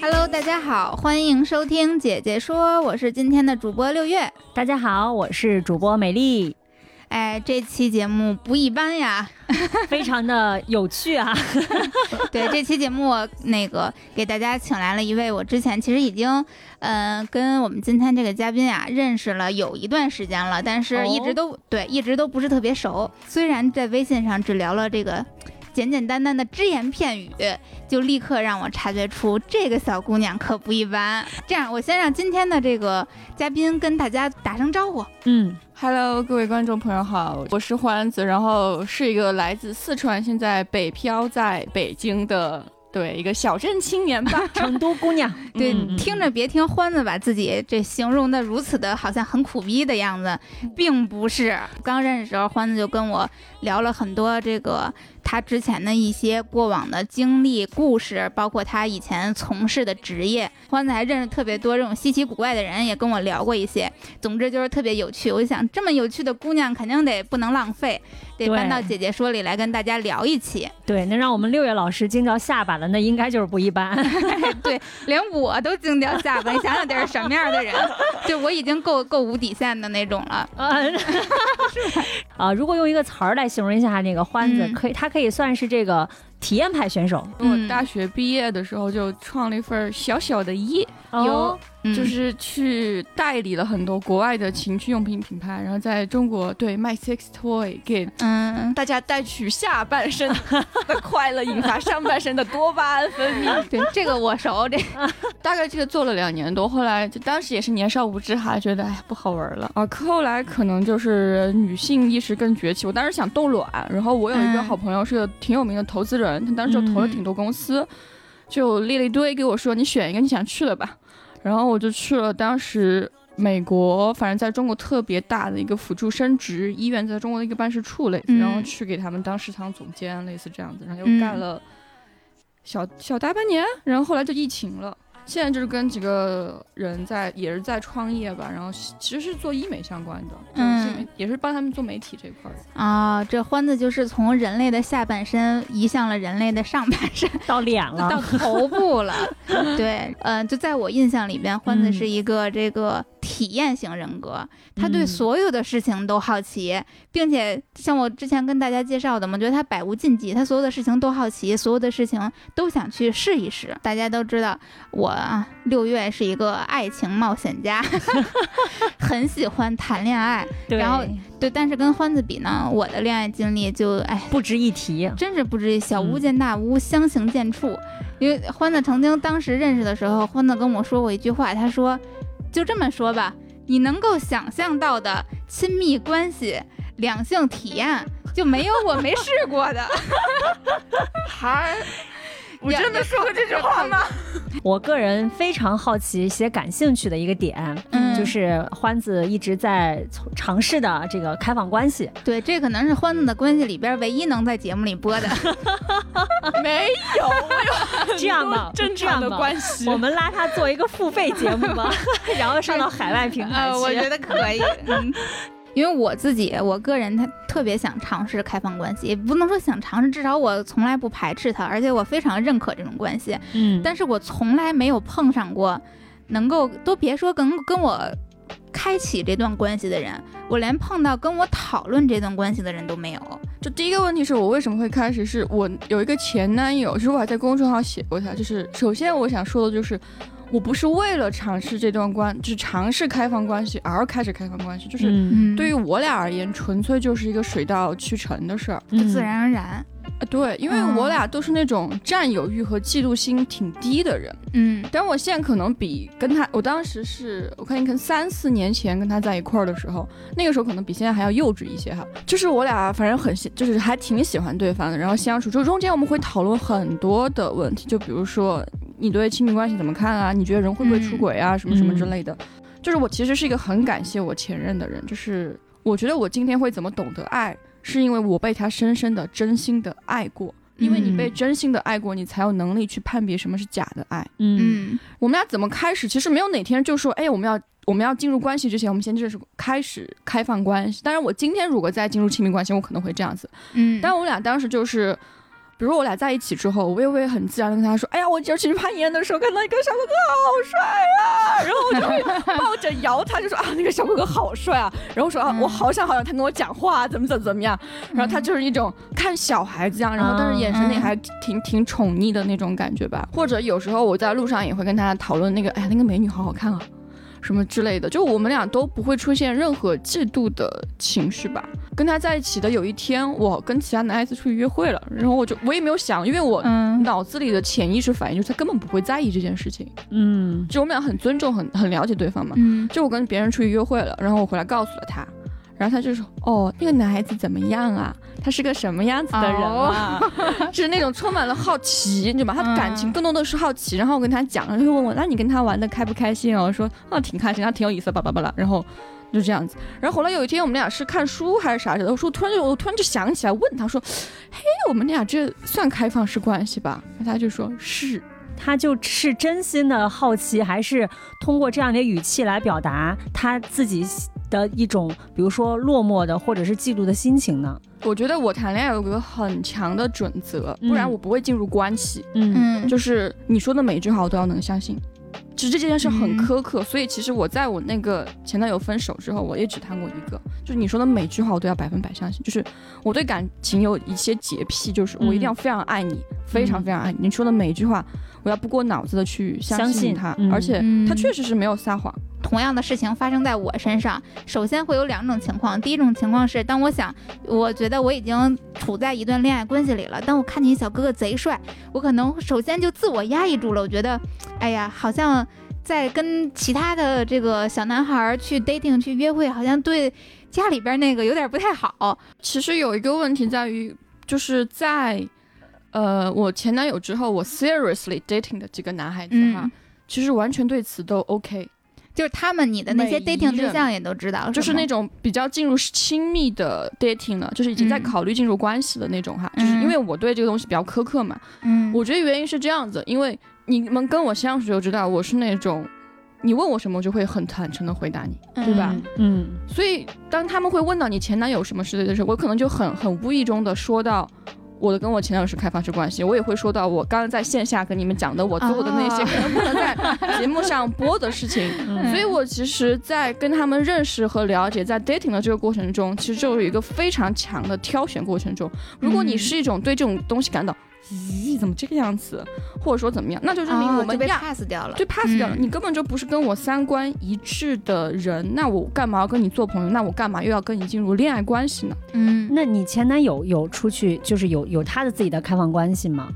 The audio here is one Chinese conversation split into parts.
Hello，大家好，欢迎收听姐姐说，我是今天的主播六月。大家好，我是主播美丽。哎，这期节目不一般呀，非常的有趣啊。对，这期节目我那个给大家请来了一位，我之前其实已经，嗯，跟我们今天这个嘉宾啊认识了有一段时间了，但是一直都对，一直都不是特别熟。虽然在微信上只聊了这个。简简单单的只言片语，就立刻让我察觉出这个小姑娘可不一般。这样，我先让今天的这个嘉宾跟大家打声招呼。嗯，Hello，各位观众朋友好，我是欢子，然后是一个来自四川，现在北漂在北京的。对，一个小镇青年吧，成都姑娘。对，听着别听欢子把自己这形容的如此的好像很苦逼的样子，并不是。刚认识时候，欢子就跟我聊了很多这个他之前的一些过往的经历故事，包括他以前从事的职业。欢子还认识特别多这种稀奇古怪的人，也跟我聊过一些。总之就是特别有趣。我就想，这么有趣的姑娘，肯定得不能浪费。得搬到姐姐说里来跟大家聊一期，对，能让我们六月老师惊掉下巴了，那应该就是不一般。对，连我都惊掉下巴，你想想得是什么样的人？就我已经够够无底线的那种了。啊，如果用一个词儿来形容一下那个欢子，可以，他可以算是这个体验派选手。我大学毕业的时候就创了一份小小的业，有。就是去代理了很多国外的情趣用品品牌，然后在中国对卖 sex toy 给嗯大家带去下半身的快乐，引发上半身的多巴胺分泌。对这个我熟，这 大概这个做了两年多，后来就当时也是年少无知哈，觉得哎不好玩了啊。后来可能就是女性意识更崛起，我当时想冻卵，然后我有一个好朋友是个挺有名的投资人，他当时就投了挺多公司，就列了一堆给我说，你选一个你想去的吧。然后我就去了当时美国，反正在中国特别大的一个辅助生殖医院，在中国的一个办事处类似，然后去给他们当市场总监，类似这样子，然后又干了小小大半年，然后后来就疫情了。现在就是跟几个人在，也是在创业吧，然后其实是做医美相关的，嗯，也是帮他们做媒体这块儿啊。这欢子就是从人类的下半身移向了人类的上半身，到脸了，到头部了。对，嗯，就在我印象里边，欢子是一个这个。体验型人格，他对所有的事情都好奇，并且像我之前跟大家介绍的，我觉得他百无禁忌，他所有的事情都好奇，所有的事情都想去试一试。大家都知道，我六月是一个爱情冒险家，很喜欢谈恋爱。然后对，但是跟欢子比呢，我的恋爱经历就哎不值一提，真是不值一小巫见大巫，相形见绌。因为欢子曾经当时认识的时候，欢子跟我说过一句话，他说。就这么说吧，你能够想象到的亲密关系、两性体验，就没有我没试过的。我真的说过这句话吗？我个人非常好奇且感兴趣的一个点，嗯，就是欢子一直在尝试的这个开放关系。对，这可能是欢子的关系里边唯一能在节目里播的。没有，这样吧，正常的关系，我们拉他做一个付费节目吧，然后上到海外平台。我觉得可以。因为我自己，我个人他特别想尝试开放关系，也不能说想尝试，至少我从来不排斥他，而且我非常认可这种关系。嗯，但是我从来没有碰上过，能够都别说跟跟我开启这段关系的人，我连碰到跟我讨论这段关系的人都没有。就第一个问题是我为什么会开始？是我有一个前男友，其实我还在公众号写过他。就是首先我想说的就是。我不是为了尝试这段关，就是尝试开放关系而开始开放关系，就是对于我俩而言，纯粹就是一个水到渠成的事儿，就自然而然。啊对，因为嗯我俩都是那种占有欲和嫉妒心挺低的人，嗯。但我现在可能比跟他，我当时是我看你看三四年前跟他在一块儿的时候，那个时候可能比现在还要幼稚一些哈。就是我俩反正很喜，就是还挺喜欢对方的，然后相处就中间我们会讨论很多的问题，就比如说你对亲密关系怎么看啊？你觉得人会不会出轨啊？什么什么之类的。就是我其实是一个很感谢我前任的人，就是我觉得我今天会怎么懂得爱，是因为我被他深深的、真心的爱过。因为你被嗯真心的爱过，你才有能力去判别什么是假的爱。嗯嗯我们俩怎么开始？其实没有哪天就说，哎，我们要我们要进入关系之前，我们先就是开始开放关系。当然，我今天如果再进入亲密关系，我可能会这样子。嗯，但我们俩当时就是，比如我俩在一起之后，我也会很自然的跟他说，哎呀，我今儿去攀岩的时候看到一个小哥哥好帅啊，然后我就会抱着摇他，就说啊，那个小哥哥好帅啊，然后说啊，嗯我好想好想他跟我讲话，怎么怎么怎么样。然后他就是一种看小孩子一样，然后但是眼神里嗯还挺挺宠溺的那种感觉吧。或者有时候我在路上也会跟他讨论那个，哎呀，那个美女好好看啊，什么之类的。就我们俩都不会出现任何嫉妒的情绪吧。跟他在一起的有一天，我跟其他男孩子出去约会了，然后我就我也没有想，因为我嗯脑子里的潜意识反应就是他根本不会在意这件事情，嗯就我们俩很尊重、很很了解对方嘛。嗯就我跟别人出去约会了，然后我回来告诉了他，然后他就说：“哦，那个男孩子怎么样啊？他是个什么样子的人啊？” 是那种充满了好奇，你知道吗？他的感情嗯更多的是好奇。然后我跟他讲，然后就问我：“那你跟他玩的开不开心啊？”我说：“啊，挺开心，他挺有意思，巴拉巴拉。”然后就这样子。然后后来有一天我们俩是看书还是啥的，我说突然就我突然就想起来问他说：“嘿，我们俩这算开放式关系吧？”他就说是。他就是真心的好奇，还是通过这样的语气来表达他自己的一种，比如说落寞的或者是嫉妒的心情呢？我觉得我谈恋爱有个很强的准则，不然嗯我不会进入关系。嗯嗯，就是你说的每一句话我都要能相信。其实这件事很嗯苛刻，所以其实我在我那个前男友分手之后，我也只谈过一个，就是你说的每句话我都要百分百相信。就是我对感情有一些洁癖，就是我一定要非常爱你，非常非常爱你。你说的每一句话，我要不过脑子的去相相信他，嗯而且嗯他确实是没有撒谎。同样的事情发生在我身上，首先会有两种情况。第一种情况是，当我想，我觉得我已经处在一段恋爱关系里了，当我看见小哥哥贼帅，我可能首先就自我压抑住了。我觉得，哎呀，好像在跟其他的这个小男孩儿去 dating 去约会，好像对家里边那个有点不太好。其实有一个问题在于，就是在呃我前男友之后，我 seriously dating 的几个男孩子哈，嗯，其实完全对此都 OK。就是他们你的那些 dating 对象也都知道，就是那种比较进入亲密的 dating 了，就是已经在嗯考虑进入关系的那种哈。嗯就是因为我对这个东西比较苛刻嘛，嗯，我觉得原因是这样子，因为你们跟我相处就知道我是那种，你问我什么我就会很坦诚的回答你，对吧？嗯所以当他们会问到你前男友什么之类的时候，我可能就很很无意中的说到。我的跟我前男友是开放式关系，我也会说到我刚刚在线下跟你们讲的我做的那些哦可能不能在节目上播的事情，嗯。所以我其实，在跟他们认识和了解，在 dating 的这个过程中，其实就有一个非常强的挑选过程中。如果你嗯。是一种对这种东西感到，咦，怎么这个样子，或者说怎么样，那就证明我们被 pass 掉了，对 pass 掉了，嗯你根本就不是跟我三观一致的人，那我干嘛要跟你做朋友？那我干嘛又要跟你进入恋爱关系呢？嗯，那你前男友有出去，就是有有他的自己的开放关系吗？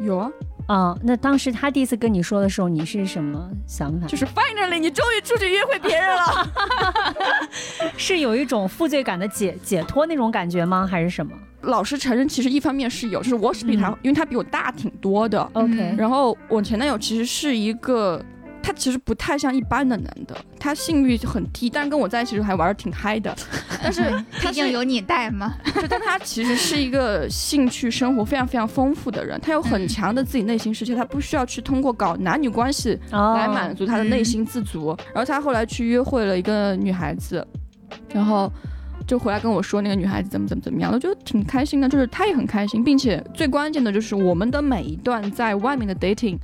有啊，啊、那当时他第一次跟你说的时候，你是什么想法？就是 finally 你终于出去约会别人了。是有一种负罪感的解解脱那种感觉吗？还是什么老实承认，其实一方面是有，就是我是比他，嗯因为他比我大挺多的，？OK，、嗯然后我前男友其实是一个，他其实不太像一般的男的，他性欲很低，但是跟我在一起的时候还玩的挺嗨的。但是毕竟有你带嘛，就但他其实是一个兴趣生活非常非常丰富的人，他有很嗯强的自己内心世界，他不需要去通过搞男女关系哦来满足他的内心自足。然后他后来去约会了一个女孩子，然后。就回来跟我说那个女孩子怎么怎么怎么样，我觉得挺开心的，就是他也很开心，并且最关键的就是我们的每一段在外面的 dating，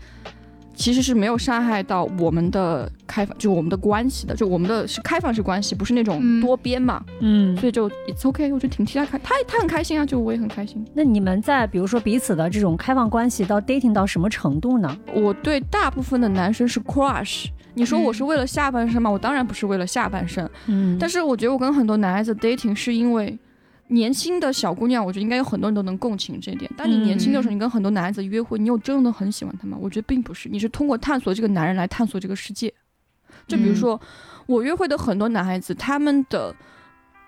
其实是没有伤害到我们的开放，就我们的关系的，就我们的是开放式关系，不是那种嗯多边嘛，嗯，所以就 it's okay，我觉得挺替他开，他他很开心啊，就我也很开心。那你们在比如说彼此的这种开放关系到 dating 到什么程度呢？我对大部分的男生是 crush，你说我嗯是为了下半身吗？我当然不是为了下半身，嗯但是我觉得我跟很多男孩子 dating 是因为年轻的小姑娘，我觉得应该有很多人都能共情这一点。当你年轻的时候，你跟很多男孩子约会，你有真的很喜欢他吗？我觉得并不是，你是通过探索这个男人来探索这个世界。就比如说，我约会的很多男孩子，他们的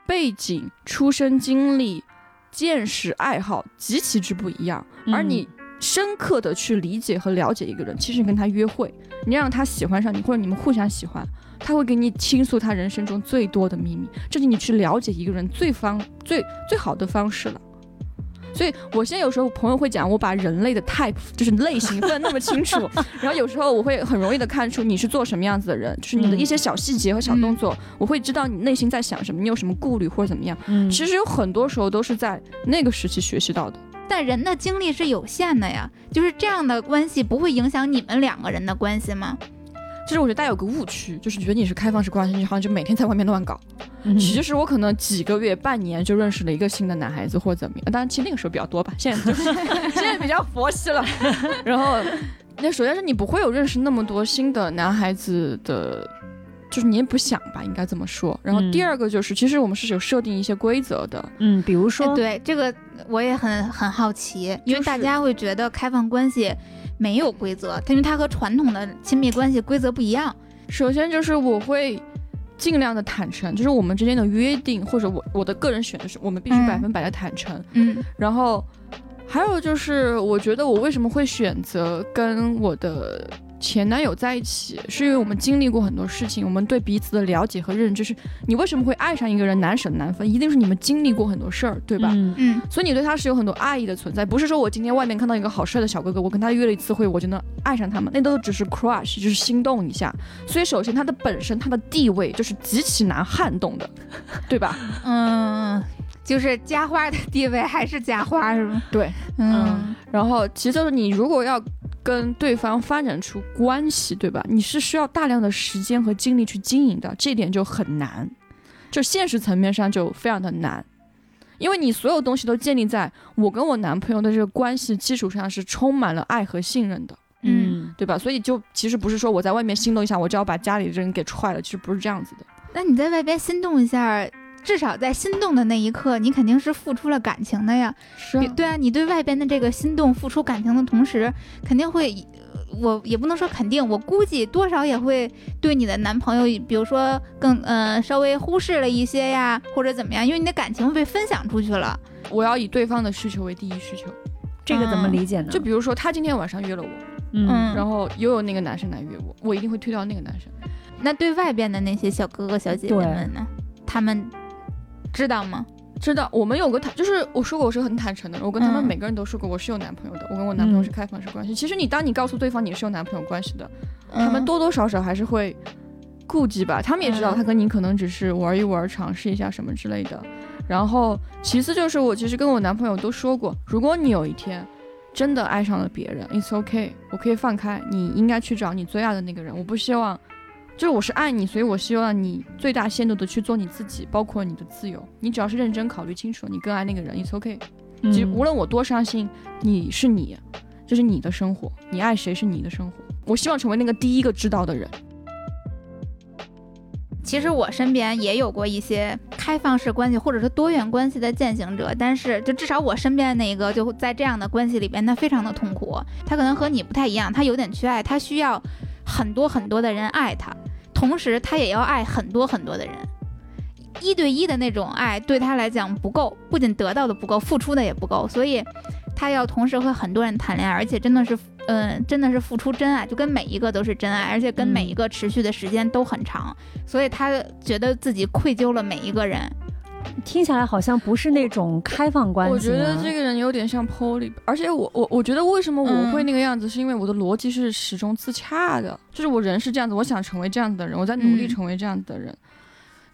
背景、出生经历、见识、爱好极其之不一样，而你深刻的去理解和了解一个人，其实你跟他约会，你让他喜欢上你，或者你们互相喜欢。他会给你倾诉他人生中最多的秘密，这是你去了解一个人最方最最好的方式了。所以，我现在有时候朋友会讲，我把人类的 type 就是类型分那么清楚，然后有时候我会很容易的看出你是做什么样子的人，就是你的一些小细节和小动作，我会知道你内心在想什么，你有什么顾虑或者怎么样。嗯，其实有很多时候都是在那个时期学习到的。但人的精力是有限的呀，就是这样的关系不会影响你们两个人的关系吗？其实我觉得大家有个误区，就是觉得你是开放式关系，你好像就每天在外面乱搞。其实我可能几个月、半年就认识了一个新的男孩子，或者怎么样。当然，其实那个时候比较多吧，现在就是 现在比较佛系了。然后，那首先是你不会有认识那么多新的男孩子的，就是你也不想吧，应该这么说。然后第二个就是，其实我们是有设定一些规则的。嗯，比如说，对这个我也很很好奇，因为大家会觉得开放关系。没有规则，因为它和传统的亲密关系规则不一样。首先就是我会尽量的坦诚，就是我们之间的约定，或者我我的个人选择是我们必须百分百的坦诚。嗯，然后还有就是，我觉得我为什么会选择跟我的。前男友在一起，是因为我们经历过很多事情，我们对彼此的了解和认知是，你为什么会爱上一个人难舍难分，一定是你们经历过很多事儿，对吧？嗯嗯，所以你对他是有很多爱意的存在，不是说我今天外面看到一个好帅的小哥哥，我跟他约了一次会，我就能爱上他们，那都只是 crush，就是心动一下。所以首先他的本身他的地位就是极其难撼动的，对吧？嗯，就是家花的地位还是家花是吗？对，嗯，然后其实就是你如果要。跟对方发展出关系，对吧？你是需要大量的时间和精力去经营的，这点就很难，就现实层面上就非常的难，因为你所有东西都建立在我跟我男朋友的这个关系基础上，是充满了爱和信任的，嗯，对吧？所以就其实不是说我在外面心动一下，我就要把家里的人给踹了，其实不是这样子的。那你在外边心动一下？至少在心动的那一刻，你肯定是付出了感情的呀。是，对啊，你对外边的这个心动付出感情的同时，肯定会，我也不能说肯定，我估计多少也会对你的男朋友，比如说更呃稍微忽视了一些呀，或者怎么样，因为你的感情被分享出去了。我要以对方的需求为第一需求，这个怎么理解呢？就比如说他今天晚上约了我，嗯，然后又有那个男生来约我，我一定会推掉那个男生。那对外边的那些小哥哥小姐姐们呢？他们。知道吗？知道，我们有个坦，就是我说过我是很坦诚的，我跟他们每个人都说过我是有男朋友的，我跟我男朋友是开放式关系。其实你当你告诉对方你是有男朋友关系的，他们多多少少还是会顾忌吧。他们也知道他跟你可能只是玩一玩，尝试一下什么之类的。然后其次就是我其实跟我男朋友都说过，如果你有一天真的爱上了别人，it's okay，我可以放开，你应该去找你最爱的那个人。我不希望。就是我是爱你，所以我希望你最大限度的去做你自己，包括你的自由。你只要是认真考虑清楚，你更爱那个人，it's okay。其实无论我多伤心，你是你，这是你的生活，你爱谁是你的生活。我希望成为那个第一个知道的人。其实我身边也有过一些开放式关系或者是多元关系的践行者，但是就至少我身边那一个就在这样的关系里边，他非常的痛苦。他可能和你不太一样，他有点缺爱，他需要很多很多的人爱他。同时，他也要爱很多很多的人，一对一的那种爱对他来讲不够，不仅得到的不够，付出的也不够，所以他要同时和很多人谈恋爱，而且真的是，嗯，真的是付出真爱，就跟每一个都是真爱，而且跟每一个持续的时间都很长，所以他觉得自己愧疚了每一个人。听起来好像不是那种开放关系。我觉得这个人有点像 Polly，而且我我我觉得为什么我会那个样子，是因为我的逻辑是始终自洽的，就是我人是这样子，我想成为这样子的人，我在努力成为这样子的人。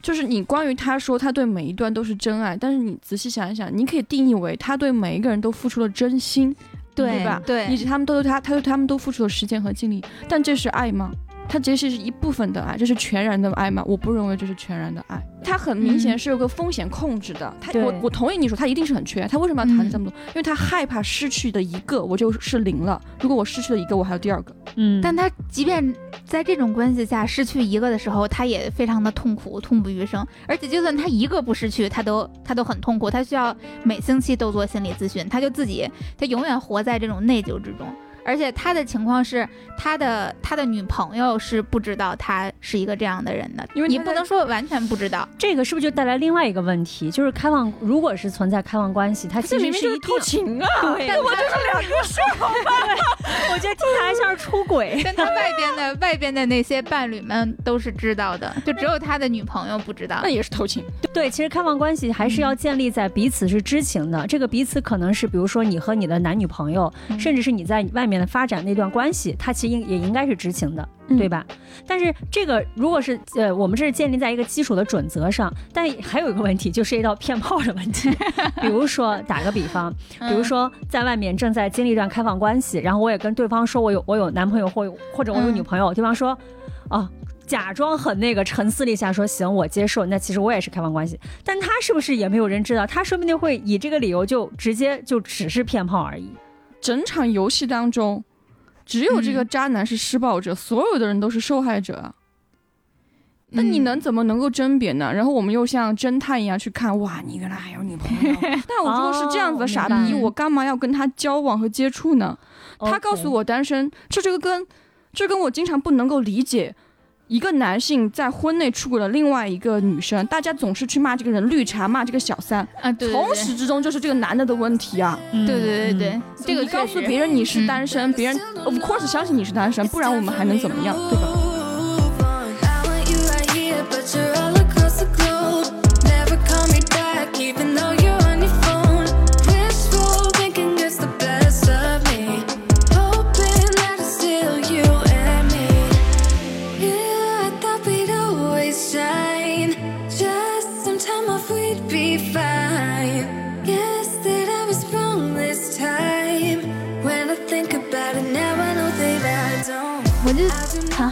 就是你关于他说他对每一段都是真爱，但是你仔细想一想，你可以定义为他对每一个人都付出了真心，对吧？对，以及他们都对他，他对他们都付出了时间和精力，但这是爱吗？它其实是一部分的爱，这是全然的爱吗？我不认为这是全然的爱，它很明显是有个风险控制的。他对我我同意你说他一定是很缺爱，他为什么要谈这么多？因为他害怕失去的一个我就是零了，如果我失去了一个，我还有第二个。嗯，但他即便在这种关系下失去一个的时候，他也非常的痛苦，痛不欲生。而且就算他一个不失去，他都他都很痛苦，他需要每星期都做心理咨询，他就自己他永远活在这种内疚之中。而且他的情况是，他的他的女朋友是不知道他是一个这样的人的，因为你不能说完全不知道。这个是不是就带来另外一个问题，就是开放，如果是存在开放关系，他其实是偷是一定，情啊！对，但他两个事儿，对，我觉得听起来像是出轨。但他外边的外边的那些伴侣们都是知道的，就只有他的女朋友不知道那。也是偷情。对，其实开放关系还是要建立在彼此是知情的。这个彼此可能是，比如说你和你的男女朋友，嗯甚至是你在外面的发展那段关系，他其实应也应该是知情的，嗯对吧？但是这个如果是呃，我们这是建立在一个基础的准则上，但还有一个问题，就涉及到骗炮的问题。比如说打个比方，嗯比如说在外面正在经历一段开放关系，然后我也跟对方说我有我有男朋友或有或者我有嗯女朋友，对方说，哦。假装很那个沉思了一下，说行，我接受。那其实我也是开放关系，但他是不是也没有人知道？他说不定会以这个理由就直接就只是骗炮而已。整场游戏当中，只有这个嗯渣男是施暴者，所有的人都是受害者啊。那你嗯能怎么能够甄别呢？然后我们又像侦探一样去看，哇，你原来还有女朋友。但我如果是这样子的傻逼，哦我干嘛要跟他交往和接触呢？他告诉，我单身，这这个跟这跟我经常不能够理解。一个男性在婚内出轨了另外一个女生，大家总是去骂这个人绿茶，骂这个小三，啊，对对从始至终就是这个男的的问题啊。嗯。对对对对。嗯，这个告诉别人你是嗯。单身，别人 of course 相信你是单身，不然我们还能怎么样，对吧？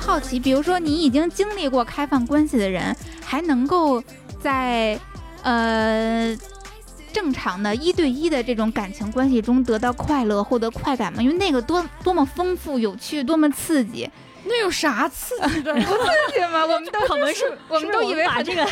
好奇，比如说你已经经历过开放关系的人，还能够在呃正常的一对一的这种感情关系中得到快乐、获得快感吗？因为那个多多么丰富、有趣，多么刺激，那有啥刺激的？不刺激吗？我们都可能是我们都以为很把这个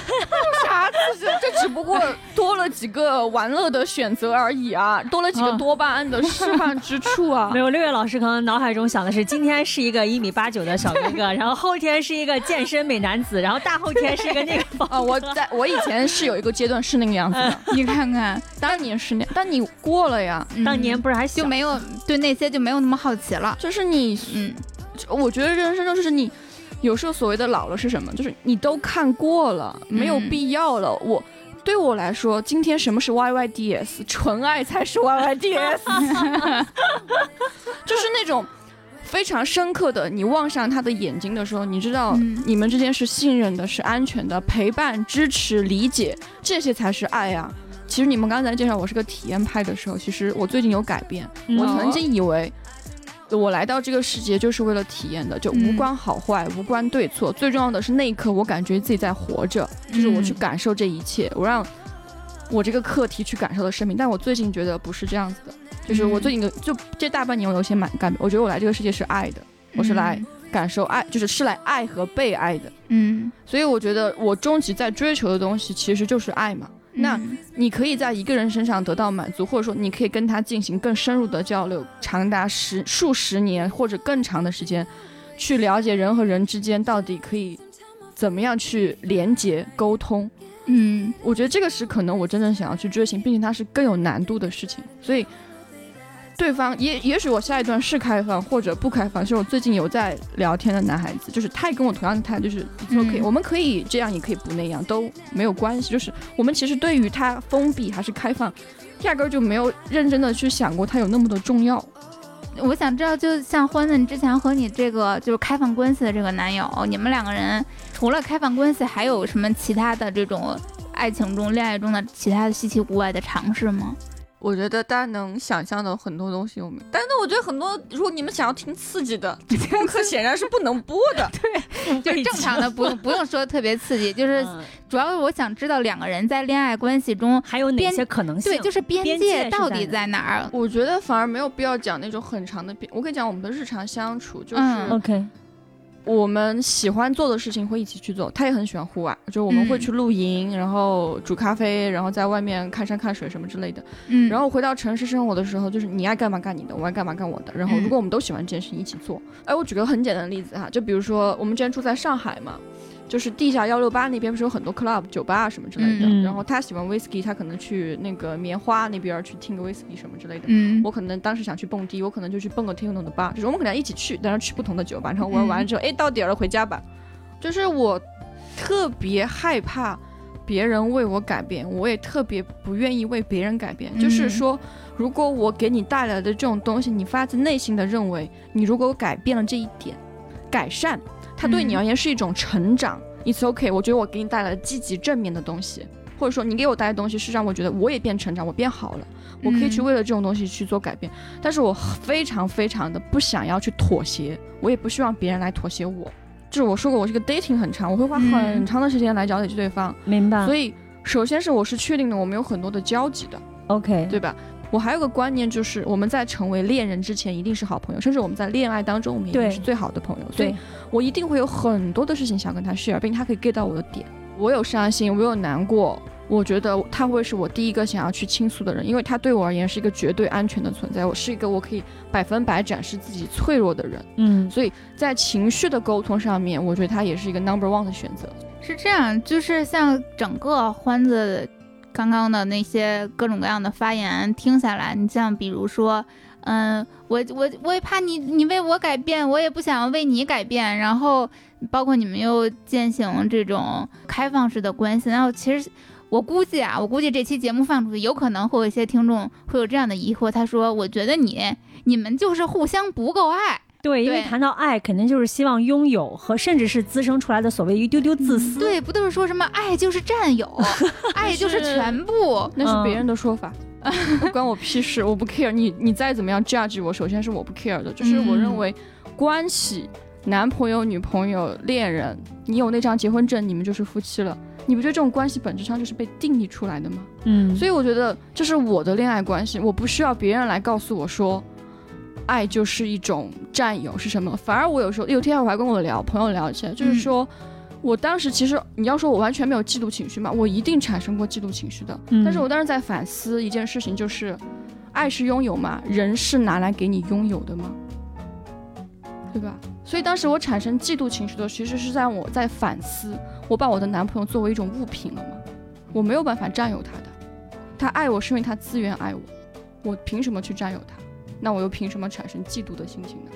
啥刺激？这只不过多了几个玩乐的选择而已啊，多了几个啊多巴胺的释放之处啊没。有六月老师可能脑海中想的是，今天是一个一米八九的小哥哥，然后后天是一个健身美男子，然后大后天是一个那个啊，我在我以前是有一个阶段是那个样子的，你看看，当年是那，但你过了呀，嗯当年不是还小就没有对那些就没有那么好奇了。就是你，嗯，我觉得人生中就是你，有时候所谓的老了是什么？就是你都看过了，没有嗯必要了。我对我来说，今天什么是 YYDS？纯爱才是 YYDS，就是那种。非常深刻的，你望向他的眼睛的时候，你知道嗯你们之间是信任的，是安全的，陪伴、支持、理解，这些才是爱啊。其实你们刚才介绍我是个体验派的时候，其实我最近有改变。嗯我曾经以为我来到这个世界就是为了体验的，就无嗯关好坏，无关对错，最重要的是那一刻我感觉自己在活着，就是我去嗯感受这一切，我让我这个课题去感受了生命。但我最近觉得不是这样子的，就是我嗯最近的就这大半年我有些蛮感，我觉得我来这个世界是爱的，我是来感受爱，就是是来爱和被爱的。嗯，所以我觉得我终极在追求的东西其实就是爱嘛。那嗯你可以在一个人身上得到满足，或者说你可以跟他进行更深入的交流，长达十数十年或者更长的时间，去了解人和人之间到底可以怎么样去连接沟通。嗯我觉得这个是可能我真正想要去追寻，并且它是更有难度的事情。所以，对方也也许我下一段是开放或者不开放，就是我最近有在聊天的男孩子，就是他也跟我同样的态度，就是说可以，嗯我们可以这样，也可以不那样，都没有关系。就是我们其实对于他封闭还是开放，压根儿就没有认真的去想过他有那么的重要。我想知道，就像欢子，你之前和你这个就是开放关系的这个男友，你们两个人除了开放关系，还有什么其他的这种爱情中、恋爱中的其他的稀奇古怪的尝试吗？我觉得大家能想象的很多东西我们，但是我觉得很多，如果你们想要听刺激的，这节课显然是不能播的。对就是正常的，不用不用说特别刺激，就是嗯主要是我想知道两个人在恋爱关系中，还有哪边些可能性？对，就是边边界到底在哪儿？我觉得反而没有必要讲那种很长的边。我跟你讲，我们的日常相处就是嗯 OK，我们喜欢做的事情会一起去做。他也很喜欢户外，就我们会嗯去露营，然后煮咖啡，然后在外面看山看水什么之类的。嗯，然后回到城市生活的时候，就是你爱干嘛干你的，我爱干嘛干我的。然后嗯如果我们都喜欢这件事情，一起做。哎，我举个很简单的例子哈，就比如说我们之前住在上海嘛，就是地下幺六八那边不是有很多 club 酒吧啊什么之类的。嗯然后他喜欢 whisky，他可能去那个棉花那边去听个 whisky 什么之类的。嗯我可能当时想去蹦迪，我可能就去蹦个 techno 的吧，就是我们可能一起去，但是去不同的酒吧，然后玩完了之后，哎、到点了，回家吧。就是我特别害怕别人为我改变，我也特别不愿意为别人改变。就是嗯说，如果我给你带来的这种东西，你发自内心的认为，你如果改变了这一点，改善，它对你嗯而言是一种成长。It's OK，我觉得我给你带来了积极正面的东西，或者说你给我带来的东西是让我觉得我也变成长，我变好了。我可以去嗯为了这种东西去做改变，但是我非常非常的不想要去妥协，我也不希望别人来妥协我。就是我说过，我是个 dating 很长，我会花很嗯长的时间来了解对方，明白。所以首先是我是确定的，我们有很多的交集的，OK，对吧？我还有个观念就是，我们在成为恋人之前一定是好朋友，甚至我们在恋爱当中我们一定是最好的朋友。所以，我一定会有很多的事情想跟他 share，并且他可以 get 到我的点。我有伤心，我有难过，我觉得他会是我第一个想要去倾诉的人，因为他对我而言是一个绝对安全的存在，我是一个我可以百分百展示自己脆弱的人。嗯，所以在情绪的沟通上面，我觉得他也是一个 number one 的选择。是这样，就是像整个欢子刚刚的那些各种各样的发言听下来，你像比如说，嗯，我我我也怕你你为我改变，我也不想为你改变，然后包括你们又践行这种开放式的关系，然后其实。我估计啊，我估计这期节目放出去，有可能会有一些听众会有这样的疑惑。他说：“我觉得你你们就是互相不够爱。对，因为谈到爱，肯定就是希望拥有和甚至是滋生出来的所谓一丢丢自私。对，不都是说什么爱就是占有，爱就是全部。那是别人的说法，不关我屁事，我不 care 你。你再怎么样 judge 我，首先是我不 care 的，就是我认为关系，男朋友、女朋友、恋人，你有那张结婚证，你们就是夫妻了。你不觉得这种关系本质上就是被定义出来的吗？嗯，所以我觉得这是我的恋爱关系，我不需要别人来告诉我说，爱就是一种占有是什么。反而我有时候有天我还跟我聊朋友聊起来，就是说。我当时其实你要说我完全没有嫉妒情绪嘛，我一定产生过嫉妒情绪的。嗯但是我当时在反思一件事情，就是爱是拥有嘛？人是拿来给你拥有的吗？对吧？所以当时我产生嫉妒情绪的，其实是在我在反思，我把我的男朋友作为一种物品了吗？我没有办法占有他的，他爱我是因为他自愿爱我，我凭什么去占有他？那我又凭什么产生嫉妒的心情呢？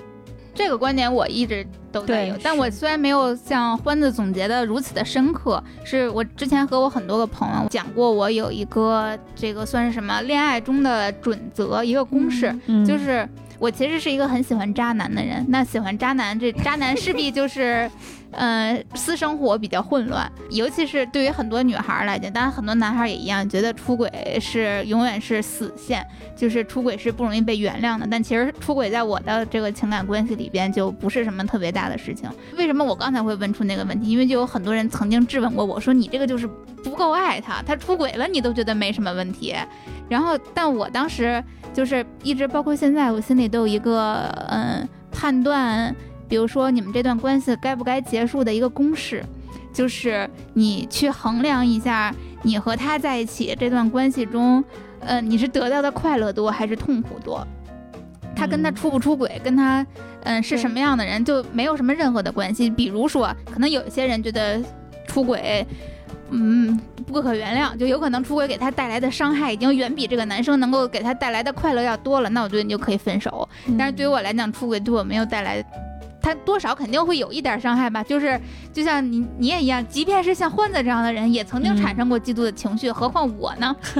这个观点我一直都在有，但我虽然没有像欢子总结的如此的深刻，是我之前和我很多个朋友讲过，我有一个这个算是什么恋爱中的准则，一个公式，嗯就是我其实是一个很喜欢渣男的人。那喜欢渣男，这渣男势必就是，呃，私生活比较混乱，尤其是对于很多女孩来讲，当然很多男孩也一样，觉得出轨是永远是死线，就是出轨是不容易被原谅的。但其实出轨在我的这个情感关系里边就不是什么特别大的事情。为什么我刚才会问出那个问题？因为就有很多人曾经质问过我说，你这个就是不够爱他，他出轨了你都觉得没什么问题。然后，但我当时就是一直包括现在，我心里都有一个嗯判断，比如说你们这段关系该不该结束的一个公式，就是你去衡量一下你和他在一起这段关系中，呃，你是得到的快乐多还是痛苦多？他跟他嗯出不出轨，跟他嗯是什么样的人，就没有什么任何的关系。比如说，可能有一些人觉得出轨。嗯，不可原谅，就有可能出轨给他带来的伤害已经远比这个男生能够给他带来的快乐要多了，那我觉得你就可以分手。但是对于我来讲，出轨对我没有带来，他多少肯定会有一点伤害吧。就是就像你你也一样，即便是像欢子这样的人，也曾经产生过嫉妒的情绪，何况我呢？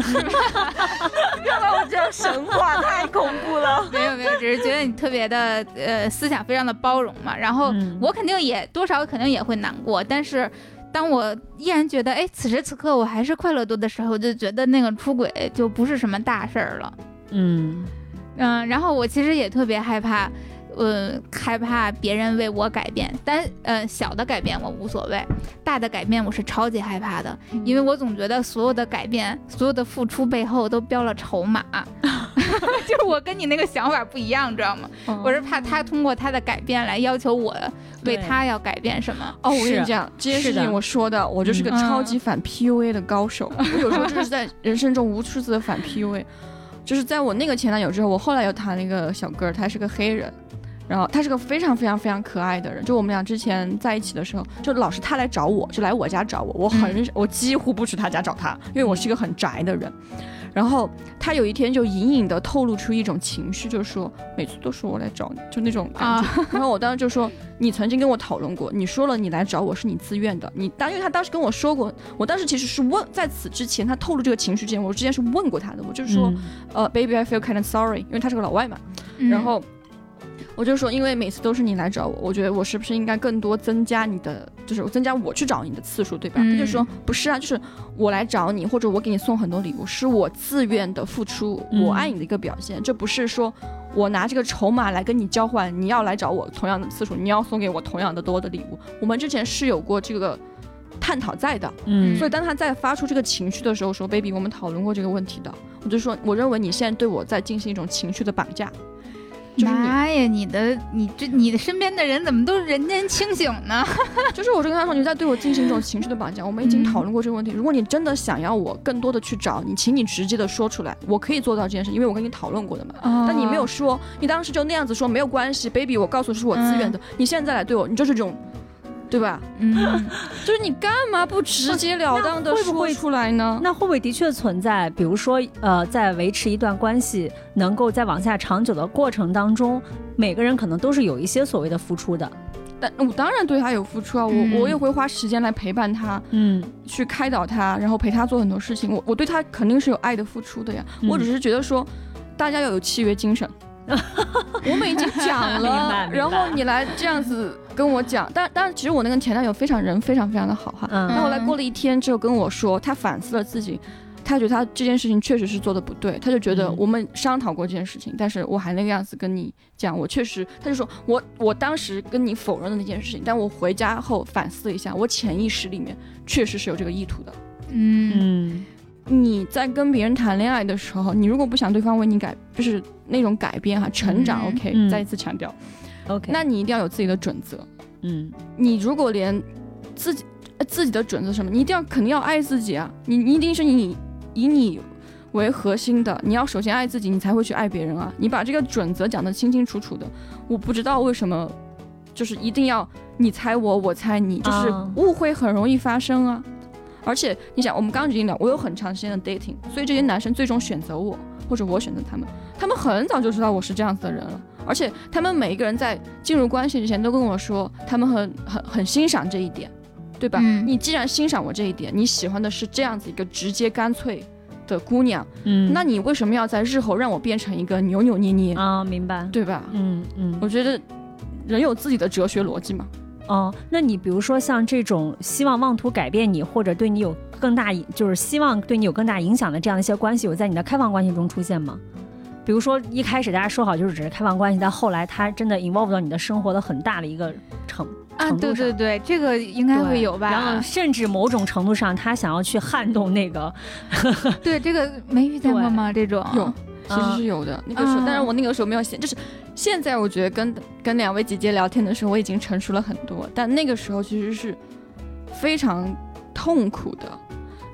让我这样神话太恐怖了。没有没有，只是觉得你特别的呃思想非常的包容嘛。然后嗯我肯定也多少肯定也会难过，但是当我依然觉得，哎，此时此刻我还是快乐多的时候，就觉得那个出轨就不是什么大事儿了。嗯嗯，然后我其实也特别害怕，呃，害怕别人为我改变，但呃，小的改变我无所谓，大的改变我是超级害怕的，因为我总觉得所有的改变，所有的付出背后都标了筹码，就是我跟你那个想法不一样，知道吗？我是怕他通过他的改变来要求我为他要改变什么。哦，我跟是你讲，这件事情我说的，我就是个嗯超级反 PUA 的高手。我有时候就是在人生中无数次的反 PUA，就是在我那个前男友之后，我后来又谈了一个小哥，他是个黑人。然后他是个非常非常非常可爱的人，就我们俩之前在一起的时候，就老是他来找我，就来我家找我，我很、我几乎不去他家找他，因为我是一个很宅的人。然后他有一天就隐隐的透露出一种情绪，就是说每次都是我来找你，就那种感觉。然后我当时就说，你曾经跟我讨论过，你说了你来找我是你自愿的，你当因为他当时跟我说过，我当时其实是问，在此之前他透露这个情绪之前，我之前是问过他的，我就是说，嗯。呃，baby I feel kind of sorry，因为他是个老外嘛，嗯。然后我就说，因为每次都是你来找我，我觉得我是不是应该更多增加你的，就是增加我去找你的次数，对吧？嗯他就说不是啊，就是我来找你，或者我给你送很多礼物，是我自愿的付出，嗯我爱你的一个表现，这不是说我拿这个筹码来跟你交换，你要来找我同样的次数，你要送给我同样的多的礼物。我们之前是有过这个探讨在的，嗯所以当他在发出这个情绪的时候，说 “baby”，我们讨论过这个问题的。我就说，我认为你现在对我在进行一种情绪的绑架，就是你，妈呀，你的你这你的身边的人怎么都人间清醒呢？就是我就跟他说，你在对我进行一种情绪的绑架。我们已经嗯讨论过这个问题。如果你真的想要我更多的去找你，请你直接的说出来，我可以做到这件事，因为我跟你讨论过的嘛。但你没有说，你当时就那样子说没有关系，baby，我告诉你是我自愿的。你现在来对我，你就是这种，对吧？嗯，就是你干嘛不直截了当的说出来呢？那会不会的确存在？比如说，呃，在维持一段关系能够在往下长久的过程当中，每个人可能都是有一些所谓的付出的。但我当然对他有付出啊，我、嗯我也会花时间来陪伴他，嗯去开导他，然后陪他做很多事情。我我对他肯定是有爱的付出的呀。嗯我只是觉得说，大家要有契约精神。我们已经讲了，然后你来这样子跟我讲，但但是其实我那个前男友非常人非常非常的好哈。嗯。他后来过了一天之后跟我说，他反思了自己，他觉得他这件事情确实是做的不对，他就觉得嗯。我们商讨过这件事情，但是我还那个样子跟你讲，我确实，他就说我我当时跟你否认了那件事情，但我回家后反思了一下，我潜意识里面确实是有这个意图的。嗯。嗯你在跟别人谈恋爱的时候，你如果不想对方为你改，就是那种改变哈，成长、嗯 o k 嗯再一次强调，，OK，那你一定要有自己的准则。嗯你如果连自己呃自己的准则什么，你一定要肯定要爱自己啊！你你一定是你以你为核心的，你要首先爱自己，你才会去爱别人啊！你把这个准则讲得清清楚楚的，我不知道为什么，就是一定要你猜我，我猜你，就是啊误会很容易发生啊！而且你想，我们刚刚已经聊，我有很长时间的 dating，所以这些男生最终选择我，或者我选择他们，他们很早就知道我是这样子的人了。而且他们每一个人在进入关系之前都跟我说，他们很很很欣赏这一点，对吧？嗯你既然欣赏我这一点，你喜欢的是这样子一个直接干脆的姑娘，嗯，那你为什么要在日后让我变成一个扭扭捏捏，啊，明白。对吧？嗯嗯我觉得人有自己的哲学逻辑嘛。哦，那你比如说像这种希望妄图改变你，或者对你有更大影，就是希望对你有更大影响的这样的一些关系，有在你的开放关系中出现吗？比如说一开始大家说好就是只是开放关系，但后来他真的 involve 到你的生活的很大的一个程啊，程度对对对，这个应该会有吧？然后甚至某种程度上，他想要去撼动那个，对这个没遇见过吗？这种有，其实是有的。那个时候，啊但是我那个时候没有现，就是现在我觉得跟跟两位姐姐聊天的时候，我已经成熟了很多，但那个时候其实是非常痛苦的。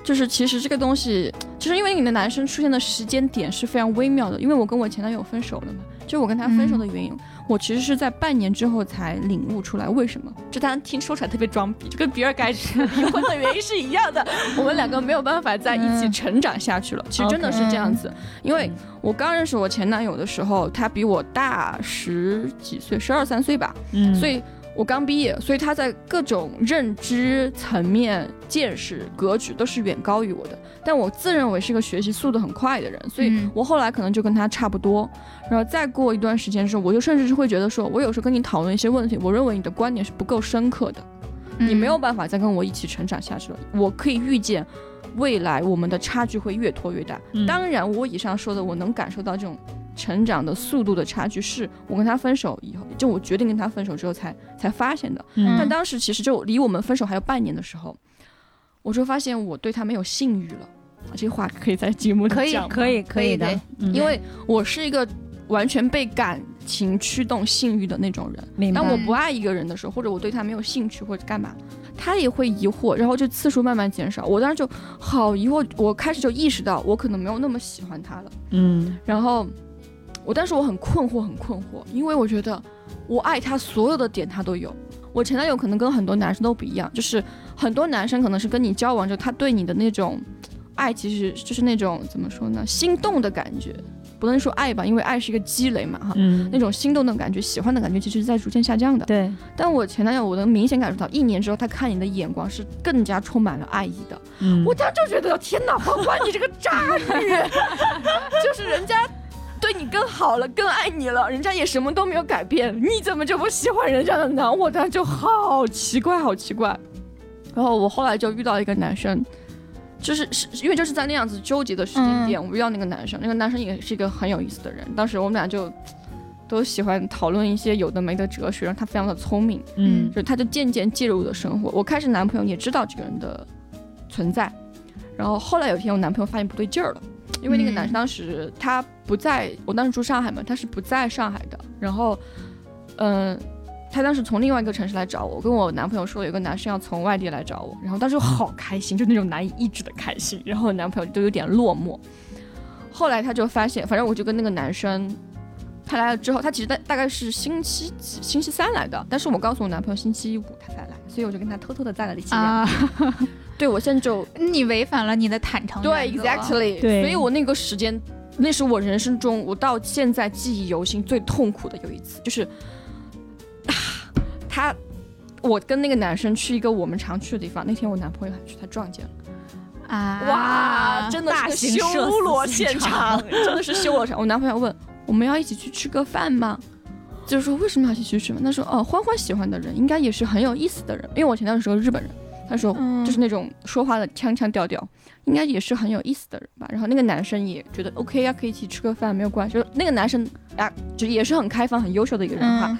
就是其实这个东西，就是因为你的男生出现的时间点是非常微妙的，因为我跟我前男友分手了嘛，就我跟他分手的原因，我其实是在半年之后才领悟出来为什么。这当然听说出来特别装逼，就跟比尔盖茨离婚的原因是一样的，我们两个没有办法在一起嗯成长下去了。其实真的是这样子，因为我刚认识我前男友的时候，他比我大十几岁，十二三岁吧，嗯，所以我刚毕业，所以他在各种认知层面、见识、格局都是远高于我的。但我自认为是个学习速度很快的人，所以嗯我后来可能就跟他差不多。然后再过一段时间的时候，我就甚至是会觉得说，我有时候跟你讨论一些问题，我认为你的观点是不够深刻的。你没有办法再跟我一起成长下去了。我可以预见，未来我们的差距会越拖越大。嗯当然，我以上说的，我能感受到这种成长的速度的差距，是我跟他分手以后，就我决定跟他分手之后才才发现的。嗯但当时其实就离我们分手还有半年的时候，我就发现我对他没有性欲了。啊这话可以在节目里可以讲吗可以可以的因为我是一个完全被感情驱动性欲的那种人。当我不爱一个人的时候，或者我对他没有兴趣或者干嘛，他也会疑惑，然后就次数慢慢减少。我当时就好疑惑，我开始就意识到我可能没有那么喜欢他了。嗯然后我当时我很困惑，很困惑，因为我觉得我爱他所有的点他都有。我前男友可能跟很多男生都不一样，就是很多男生可能是跟你交往着，他对你的那种爱，其实就是那种怎么说呢，心动的感觉，不能说爱吧，因为爱是一个积累嘛哈。嗯那种心动的感觉、喜欢的感觉，其实是在逐渐下降的。对，但我前男友，我能明显感受到，一年之后，他看你的眼光是更加充满了爱意的。嗯我当时就觉得，天哪，欢欢，你这个渣女 就是人家对你更好了，更爱你了，人家也什么都没有改变，你怎么就不喜欢人家的呢？我当时就好奇怪，好奇怪。然后我后来就遇到一个男生，就是是因为就是在那样子纠结的时间点，我遇到那个男生，那个男生也是一个很有意思的人。当时我们俩就都喜欢讨论一些有的没的哲学，然后他非常的聪明，嗯就他就渐渐介入我的生活。我开始男朋友也知道这个人的存在，然后后来有一天我男朋友发现不对劲儿了，因为那个男生当时他不在，我当时住上海嘛，他是不在上海的，然后嗯。他当时从另外一个城市来找我，我跟我男朋友说有个男生要从外地来找我，然后当时我好开心，就那种难以抑制的开心，然后我男朋友都有点落寞。后来他就发现，反正我就跟那个男生，他来了之后，他其实大大概是星期几星期三来的，但是我告诉我男朋友星期五他才来，所以我就跟他偷偷的在了一起啊，对我现在就你违反了你的坦诚对原则 exactly，对所以我那个时间，那是我人生中我到现在记忆犹新最痛苦的有一次，就是，啊，他，我跟那个男生去一个我们常去的地方，那天我男朋友还去，他撞见了，啊！哇，真的大是个修罗死现现场场，真的是修罗场。我男朋友问我们要一起去吃个饭吗？就是说为什么要一起去吃饭？他说哦，欢欢喜欢的人应该也是很有意思的人，因为我前男友是个日本人，他说嗯就是那种说话的腔腔调调，应该也是很有意思的人吧。然后那个男生也觉得 OK 呀、可以一起吃个饭，没有关系。就那个男生啊，就也是很开放、很优秀的一个人哈。嗯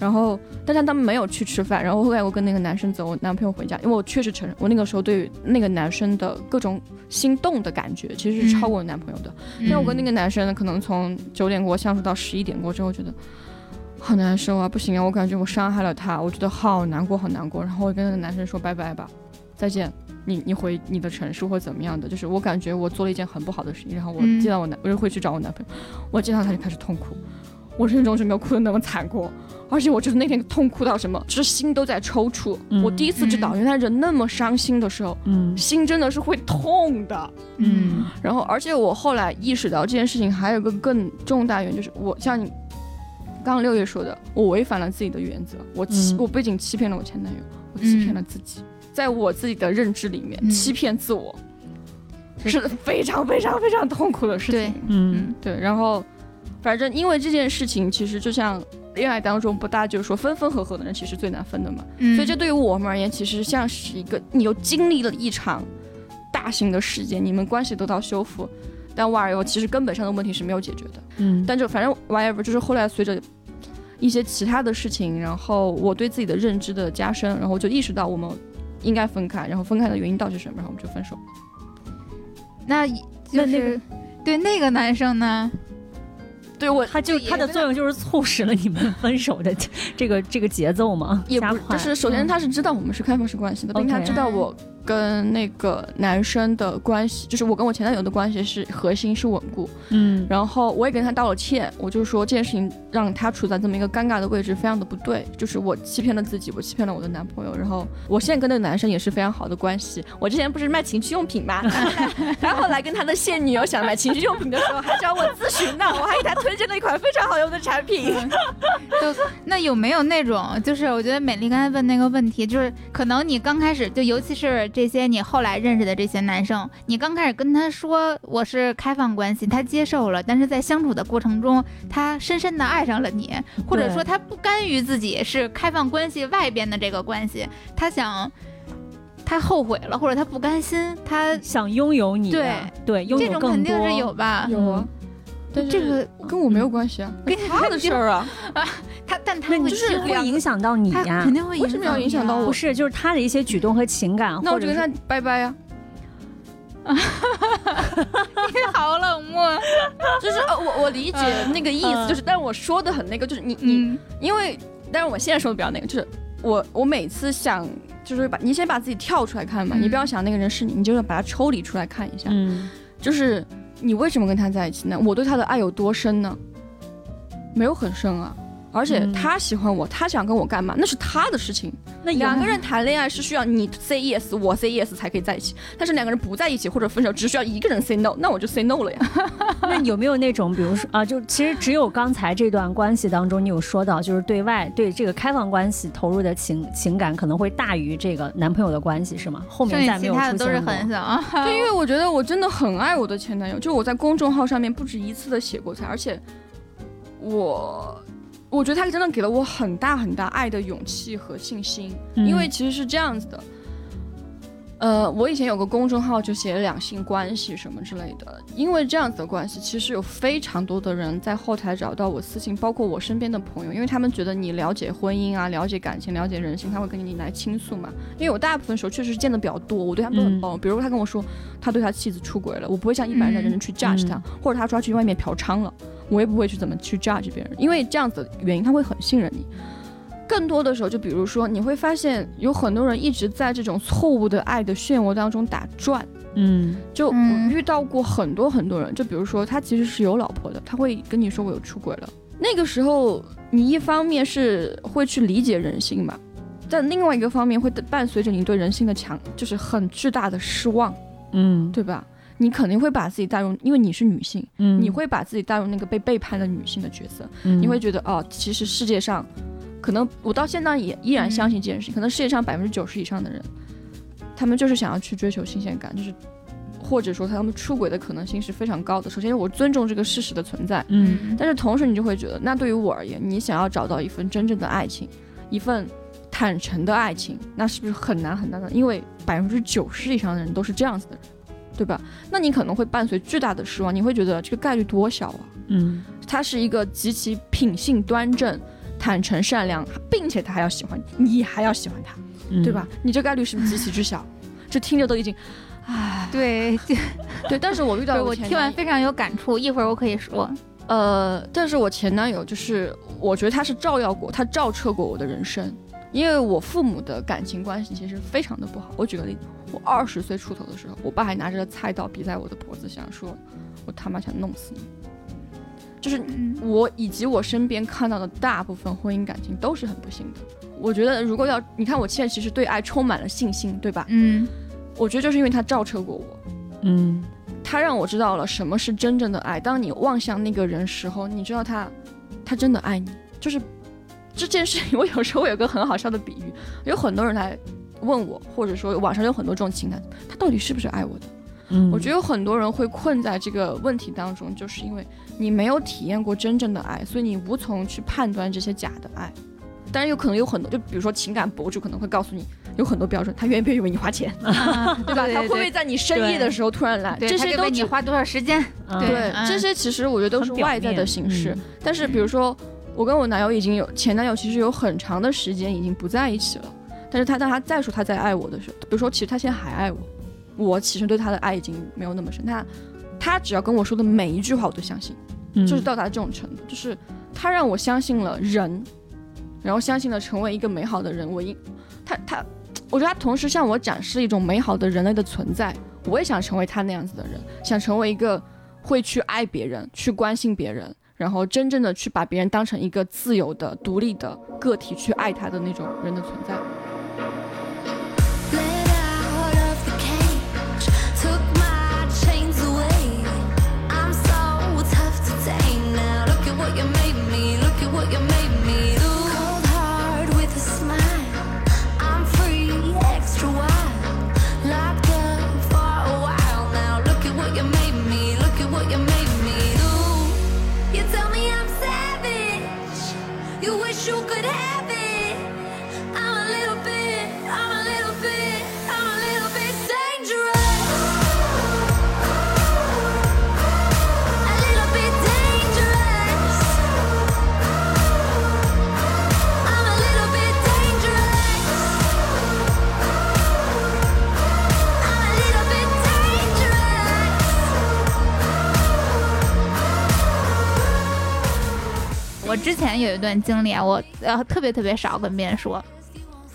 然后，但是他们没有去吃饭。然后后来我跟那个男生走，我男朋友回家，因为我确实承认，我那个时候对那个男生的各种心动的感觉，其实是超过我男朋友的。因为我跟那个男生可能从九点过相处到十一点过之后，觉得好难受啊，不行啊，我感觉我伤害了他，我觉得好难过，好难过。然后我跟那个男生说拜拜吧，再见。你你回你的城市或怎么样的，就是我感觉我做了一件很不好的事情，然后我嗯见到我男，我就会去找我男朋友，我见到他就开始痛哭，我人生中是没有哭的那么惨过，而且我就是那天痛哭到什么，就是心都在抽搐。嗯我第一次知道，嗯原来人那么伤心的时候，嗯心真的是会痛的。嗯然后，而且我后来意识到这件事情还有个更重大原因，就是我像你刚刚六月说的，我违反了自己的原则，我欺、嗯。我不仅欺骗了我前男友，我欺骗了自己，在我自己的认知里面、嗯。欺骗自我，是非常非常非常痛苦的事对。情。嗯。对，然后反正因为这件事情，其实就像恋爱当中不大就是说分分合合的人其实最难分的嘛，嗯。所以这对于我们而言，其实像是一个你又经历了一场大型的事件，你们关系得到修复，但 whatever 其实根本上的问题是没有解决的。嗯但就反正 whatever 就是后来随着一些其他的事情，然后我对自己的认知的加深，然后就意识到我们应该分开，然后分开的原因到底是什么，然后我们就分手了。那就那那是对那个男生呢？对我他就他的作用就是促使了你们 分手的这个这个节奏嘛，也不就是首先他是知道我们是开放式关系的，并且他知道我跟那个男生的关系，就是我跟我前男友的关系是核心是稳固，嗯然后我也跟他道了歉，我就说这件事情让他处在这么一个尴尬的位置，非常的不对，就是我欺骗了自己，我欺骗了我的男朋友，然后我现在跟那个男生也是非常好的关系。我之前不是卖情趣用品嘛，然后后来跟他的现女友想买情趣用品的时候，还找我咨询呢，我还给他推荐了一款非常好用的产品。就那有没有那种，就是我觉得美丽刚才问那个问题，就是可能你刚开始就尤其是这些你后来认识的这些男生，你刚开始跟他说我是开放关系，他接受了，但是在相处的过程中，他深深的爱上了你，或者说他不甘于自己是开放关系外边的这个关系，他想。他后悔了，或者他不甘心，他想拥有你的，对对，拥这种肯定是有吧？有啊，但是这个跟我没有关系啊，跟 他的事儿 啊。他，但他那你会就是会影响到你他呀肯。定会为什么要影响到我不是，就是他的一些举动和情感，那我就跟他拜拜呀。你好冷漠。就是呃，我我理解那个意思，嗯就是，但是我说的很那个，就是你你，嗯因为，但是我现在说的比较那个，就是我我每次想，就是把你先把自己跳出来看嘛，嗯你不要想那个人是你，你就是把他抽离出来看一下，嗯就是你为什么跟他在一起呢？我对他的爱有多深呢？没有很深啊。而且嗯他喜欢我，他想跟我干嘛，那是他的事情。那两个人谈恋爱是需要你 say yes，我 say yes 才可以在一起。但是两个人不在一起或者分手，只需要一个人 say no，那我就 say no 了呀。那有没有那种，比如说啊，就其实只有刚才这段关系当中，你有说到，就是对外对这个开放关系投入的情情感可能会大于这个男朋友的关系，是吗？后面再没有出他的都是现过。很小啊。对，因为我觉得我真的很爱我的前男友，就我在公众号上面不止一次的写过他，而且我我觉得他真的给了我很大很大爱的勇气和信心，嗯因为其实是这样子的。呃，我以前有个公众号就写两性关系什么之类的，因为这样子的关系，其实有非常多的人在后台找到我私信，包括我身边的朋友，因为他们觉得你了解婚姻啊，了解感情，了解人性，他会跟你来倾诉嘛。因为我大部分时候确实是见的比较多，我对他们都很包容。比如他跟我说他对他妻子出轨了，我不会像一般人的人去 judge 他，或者他抓去外面嫖娼了，我也不会去怎么去 judge 别人，因为这样子的原因他会很信任你。更多的时候，就比如说，你会发现有很多人一直在这种错误的爱的漩涡当中打转。嗯就遇到过很多很多人，就比如说他其实是有老婆的，他会跟你说我有出轨了。那个时候，你一方面是会去理解人性嘛，但另外一个方面会伴随着你对人性的强，就是很巨大的失望，嗯对吧？你肯定会把自己带入，因为你是女性，嗯，你会把自己带入那个被背叛的女性的角色，嗯你会觉得哦，其实世界上，可能我到现在也依然相信这件事情，可能世界上百分之九十以上的人，他们就是想要去追求新鲜感，就是或者说他们出轨的可能性是非常高的。首先，我尊重这个事实的存在，嗯但是同时你就会觉得，那对于我而言，你想要找到一份真正的爱情，一份坦诚的爱情，那是不是很难很难的？因为百分之九十以上的人都是这样子的人，对吧？那你可能会伴随巨大的失望，你会觉得这个概率多小啊？嗯他是一个极其品性端正、坦诚善良，并且他还要喜欢你，你还要喜欢他，嗯对吧？你这概率是不是极其之小？这听着都已经，唉，对，就对。但是我遇到我听完非常有感触，一会儿我可以说。呃，但是我前男友就是，我觉得他是照耀过，他照彻过我的人生，因为我父母的感情关系其实非常的不好。我举个例子，我二十岁出头的时候，我爸还拿着菜刀逼在我的脖子上，说我他妈想弄死你。就是嗯我以及我身边看到的大部分婚姻感情都是很不幸的。我觉得如果要你看我现在其实对爱充满了信心，对吧？嗯我觉得就是因为他照彻过我，嗯他让我知道了什么是真正的爱。当你望向那个人时候，你知道他，他真的爱你。就是这件事情，我有时候有个很好笑的比喻，有很多人来问我，或者说网上有很多这种情感，他到底是不是爱我的？嗯，我觉得有很多人会困在这个问题当中，就是因为你没有体验过真正的爱，所以你无从去判断这些假的爱。当然有可能有很多，就比如说情感博主可能会告诉你有很多标准，他愿不愿意为你花钱，啊对吧？对他会不会在你深夜的时候突然来？这他些都你花多少时间？嗯对，嗯这些其实我觉得都是外在的形式。嗯但是比如说，我跟我男友已经有前男友，其实有很长的时间已经不在一起了。但是他当他再说他在爱我的时候，比如说其实他现在还爱我，我其实对他的爱已经没有那么深。他他只要跟我说的每一句话我都相信，嗯就是到达这种程度，就是他让我相信了人，然后相信了成为一个美好的人。我应他他，我觉得他同时向我展示一种美好的人类的存在。我也想成为他那样子的人，想成为一个会去爱别人、去关心别人，然后真正的去把别人当成一个自由的、独立的个体去爱他的那种人的存在。我之前有一段经历啊，我呃特别特别少跟别人说，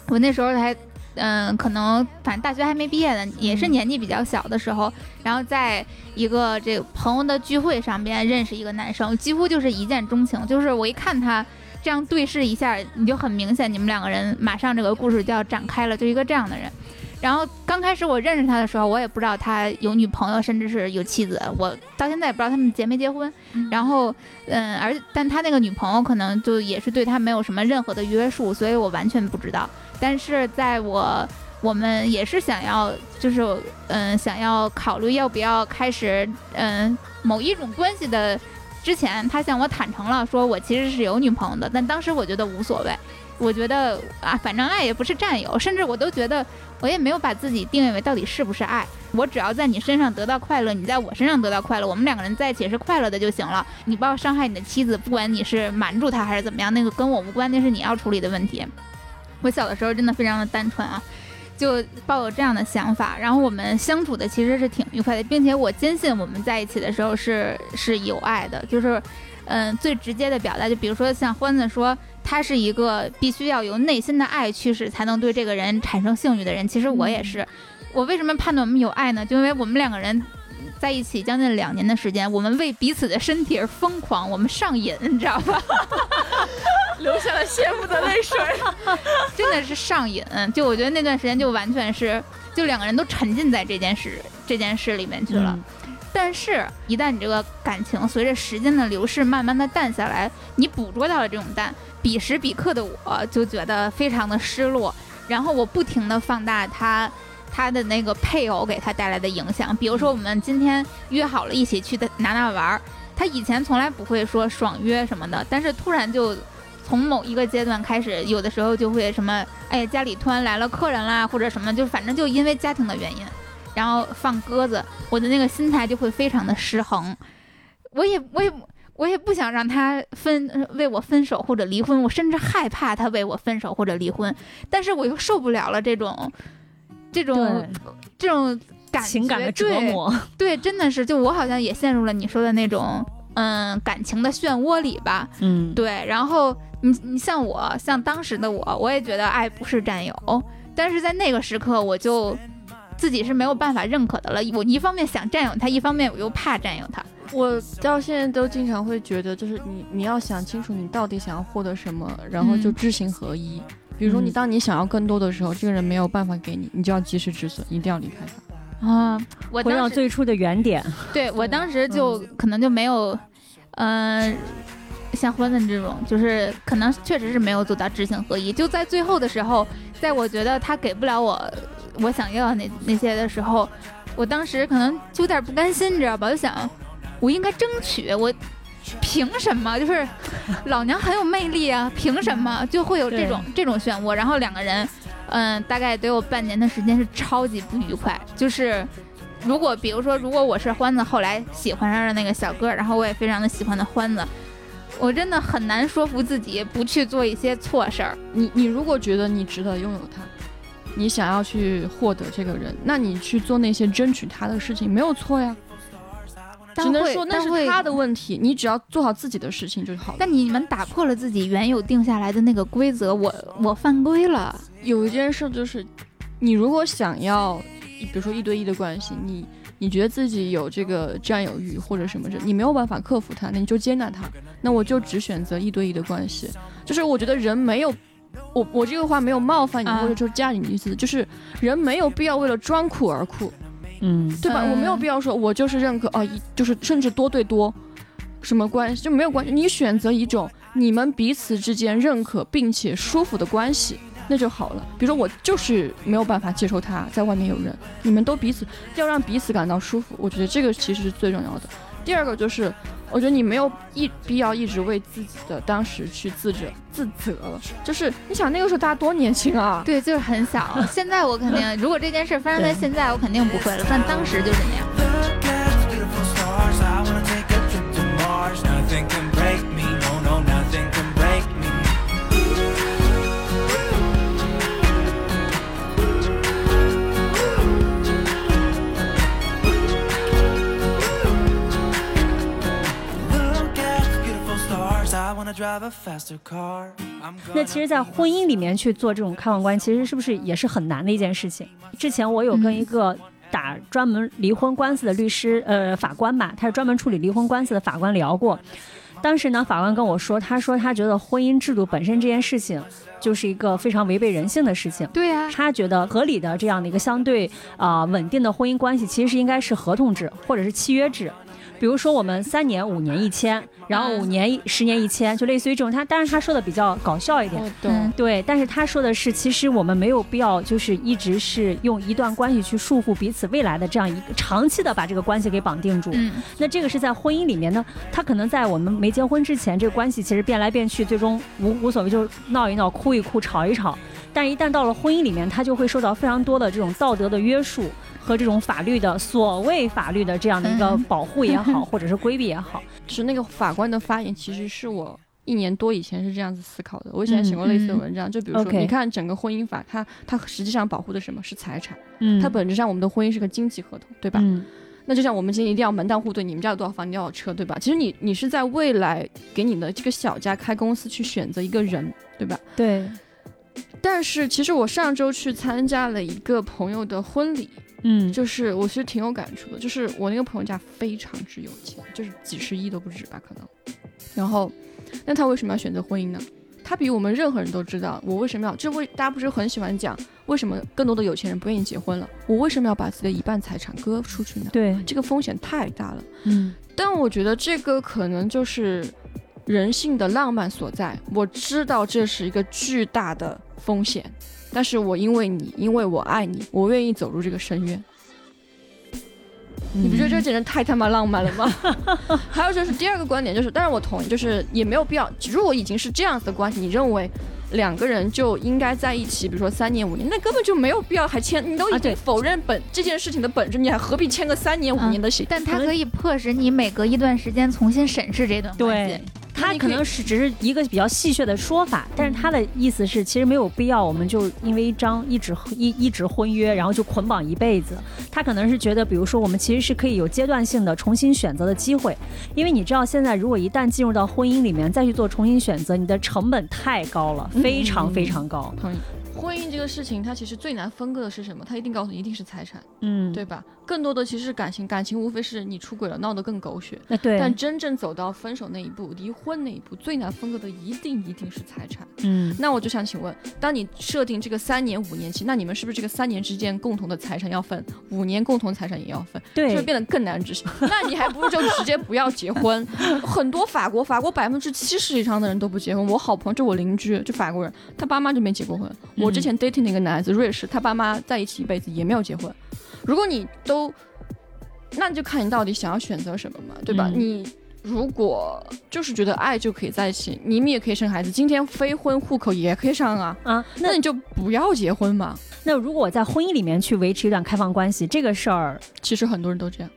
我那时候还。嗯，可能反正大学还没毕业呢，也是年纪比较小的时候，然后在一个这个朋友的聚会上边认识一个男生，几乎就是一见钟情，就是我一看他这样对视一下，你就很明显你们两个人马上这个故事就要展开了，就一个这样的人。然后刚开始我认识他的时候，我也不知道他有女朋友，甚至是有妻子，我到现在也不知道他们结没结婚。然后，嗯，而但他那个女朋友可能就也是对他没有什么任何的约束，所以我完全不知道。但是在我我们也是想要，就是嗯，想要考虑要不要开始嗯某一种关系的之前，他向我坦诚了，说我其实是有女朋友的。但当时我觉得无所谓，我觉得啊，反正爱也不是占有，甚至我都觉得我也没有把自己定位为到底是不是爱。我只要在你身上得到快乐，你在我身上得到快乐，我们两个人在一起是快乐的就行了。你不要伤害你的妻子，不管你是瞒住她还是怎么样，那个跟我无关，那是你要处理的问题。我小的时候真的非常的单纯啊，就抱有这样的想法，然后我们相处的其实是挺愉快的，并且我坚信我们在一起的时候是是有爱的，就是，嗯，最直接的表达，就比如说像欢子说，他是一个必须要由内心的爱驱使才能对这个人产生性欲的人，其实我也是，我为什么判断我们有爱呢？就因为我们两个人。在一起将近两年的时间，我们为彼此的身体而疯狂，我们上瘾，你知道吧？流下了羡慕的泪水。真的是上瘾。就我觉得那段时间就完全是，就两个人都沉浸在这件事这件事里面去了。但是，一旦你这个感情随着时间的流逝慢慢的淡下来，你捕捉到了这种淡，彼时彼刻的我就觉得非常的失落。然后我不停的放大他。他的那个配偶给他带来的影响，比如说我们今天约好了一起去的哪哪玩儿，他以前从来不会说爽约什么的，但是突然就从某一个阶段开始，有的时候就会什么，哎，家里突然来了客人啦，或者什么，就反正就因为家庭的原因，然后放鸽子，我的那个心态就会非常的失衡。我也我也我也不想让他分为我分手或者离婚，我甚至害怕他为我分手或者离婚，但是我又受不了了这种。这种这种感情感的折磨，对，真的是，就我好像也陷入了你说的那种，嗯，感情的漩涡里吧，嗯，对。然后你你像我，像当时的我，我也觉得爱不是占有，但是在那个时刻，我就自己是没有办法认可的了。我一方面想占有他，一方面我又怕占有他。我到现在都经常会觉得，就是你你要想清楚你到底想要获得什么，然后就知行合一。比如说，你当你想要更多的时候，这个人没有办法给你，你就要及时止损，一定要离开他。啊，我回到最初的原点。对我当时就可能就没有，嗯，像欢的这种，就是可能确实是没有做到知行合一。就在最后的时候，在我觉得他给不了我我想要的那那些的时候，我当时可能就有点不甘心，你知道吧？就想，我应该争取我。凭什么？就是老娘很有魅力啊！凭什么就会有这种这种漩涡？然后两个人，嗯，大概得有半年的时间是超级不愉快。就是如果比如说，如果我是欢子，后来喜欢上了那个小哥，然后我也非常的喜欢的欢子，我真的很难说服自己不去做一些错事儿。你你如果觉得你值得拥有他，你想要去获得这个人，那你去做那些争取他的事情没有错呀。只能说那是他的问题，你只要做好自己的事情就好了。但你们打破了自己原有定下来的那个规则，我我犯规了。有一件事就是，你如果想要，比如说一对一的关系，你你觉得自己有这个占有欲或者什么的，你没有办法克服它，那你就接纳它。那我就只选择一对一的关系。就是我觉得人没有，我我这个话没有冒犯你或者说加你的意思，就是人没有必要为了装酷而酷。嗯，对吧？我没有必要说，我就是认可哦，一就是甚至多对多，什么关系就没有关系。你选择一种你们彼此之间认可并且舒服的关系，那就好了。比如说我就是没有办法接受他在外面有人，你们都彼此要让彼此感到舒服，我觉得这个其实是最重要的。第二个就是我觉得你没有一必要一直为自己的当时去自责自责了就是你想那个时候大家多年轻啊。对就是很小现在我肯定如果这件事发生在现在我肯定不会了但当时就是那样。那其实，在婚姻里面去做这种开放关系，其实是不是也是很难的一件事情？之前我有跟一个打专门离婚官司的律师，呃，法官吧，他是专门处理离婚官司的法官聊过。当时呢，法官跟我说，他说他觉得婚姻制度本身这件事情，就是一个非常违背人性的事情。对呀，他觉得合理的这样的一个相对啊稳定的婚姻关系，其实是应该是合同制或者是契约制。比如说我们三年、五年一签，然后五年、十年一签，就类似于这种。他当然他说的比较搞笑一点，对，但是他说的是，其实我们没有必要就是一直是用一段关系去束缚彼此未来的这样一个长期的把这个关系给绑定住。嗯，那这个是在婚姻里面呢，他可能在我们没结婚之前，这个关系其实变来变去，最终无无所谓，就是闹一闹、哭一哭、吵一吵。但一旦到了婚姻里面，他就会受到非常多的这种道德的约束和这种法律的所谓法律的这样的一个嗯保护也好，或者是规避也好。就是那个法官的发言，其实是我一年多以前是这样子思考的。我以前写过类似的文章，就比如说，你看整个婚姻法，它它实际上保护的什么是财产，嗯它本质上我们的婚姻是个经济合同，对吧？嗯那就像我们今天一定要门当户对，你们家有多少房，你要有车，对吧？其实你你是在未来给你的这个小家开公司去选择一个人，对吧？对，但是其实我上周去参加了一个朋友的婚礼，嗯就是我其实挺有感触的，就是我那个朋友家非常之有钱，就是几十亿都不止吧，可能。然后，那他为什么要选择婚姻呢？他比我们任何人都知道我为什么要，这为大家不是很喜欢讲为什么更多的有钱人不愿意结婚了？我为什么要把自己的一半财产割出去呢？对，这个风险太大了。嗯但我觉得这个可能就是人性的浪漫所在。我知道这是一个巨大的风险，但是我因为你，因为我爱你，我愿意走入这个深渊。你不觉得这简直太他妈浪漫了吗？还有就是第二个观点就是，当然我同意，就是也没有必要。如果已经是这样子的关系，你认为两个人就应该在一起，比如说三年五年，那根本就没有必要还签。你都已经否认本、这件事情的本质，你还何必签个三年五年的协？但它可以迫使你每隔一段时间重新审视这段关系对。，他可能是只是一个比较戏谑的说法，但是他的意思是，其实没有必要，我们就因为一张一纸一一纸婚约，然后就捆绑一辈子。他可能是觉得，比如说，我们其实是可以有阶段性的重新选择的机会，因为你知道，现在如果一旦进入到婚姻里面再去做重新选择，你的成本太高了，非常非常高。同意。婚姻这个事情，它其实最难分割的是什么？它一定告诉你，一定是财产，嗯，对吧？更多的其实是感情，感情无非是你出轨了，闹得更狗血。那对，但真正走到分手那一步、离婚那一步，最难分割的一定一定是财产。嗯，那我就想请问，当你设定这个三年、五年期，那你们是不是这个三年之间共同的财产要分，五年共同财产也要分？是不是，变得更难执行？那你还不如就直接不要结婚。很多法国，法国百分之七十以上的人都不结婚。我好朋友就我邻居，就法国人，他爸妈就没结过婚。我之前 dating 那个男孩子，瑞士，他爸妈在一起一辈子也没有结婚。如果你都，那就看你到底想要选择什么嘛，对吧？嗯你。如果就是觉得爱就可以在一起，你们也可以生孩子，今天非婚户口也可以上啊，啊，那那你就不要结婚嘛。那如果我在婚姻里面去维持一段开放关系，这个事儿，其实很多人都这样，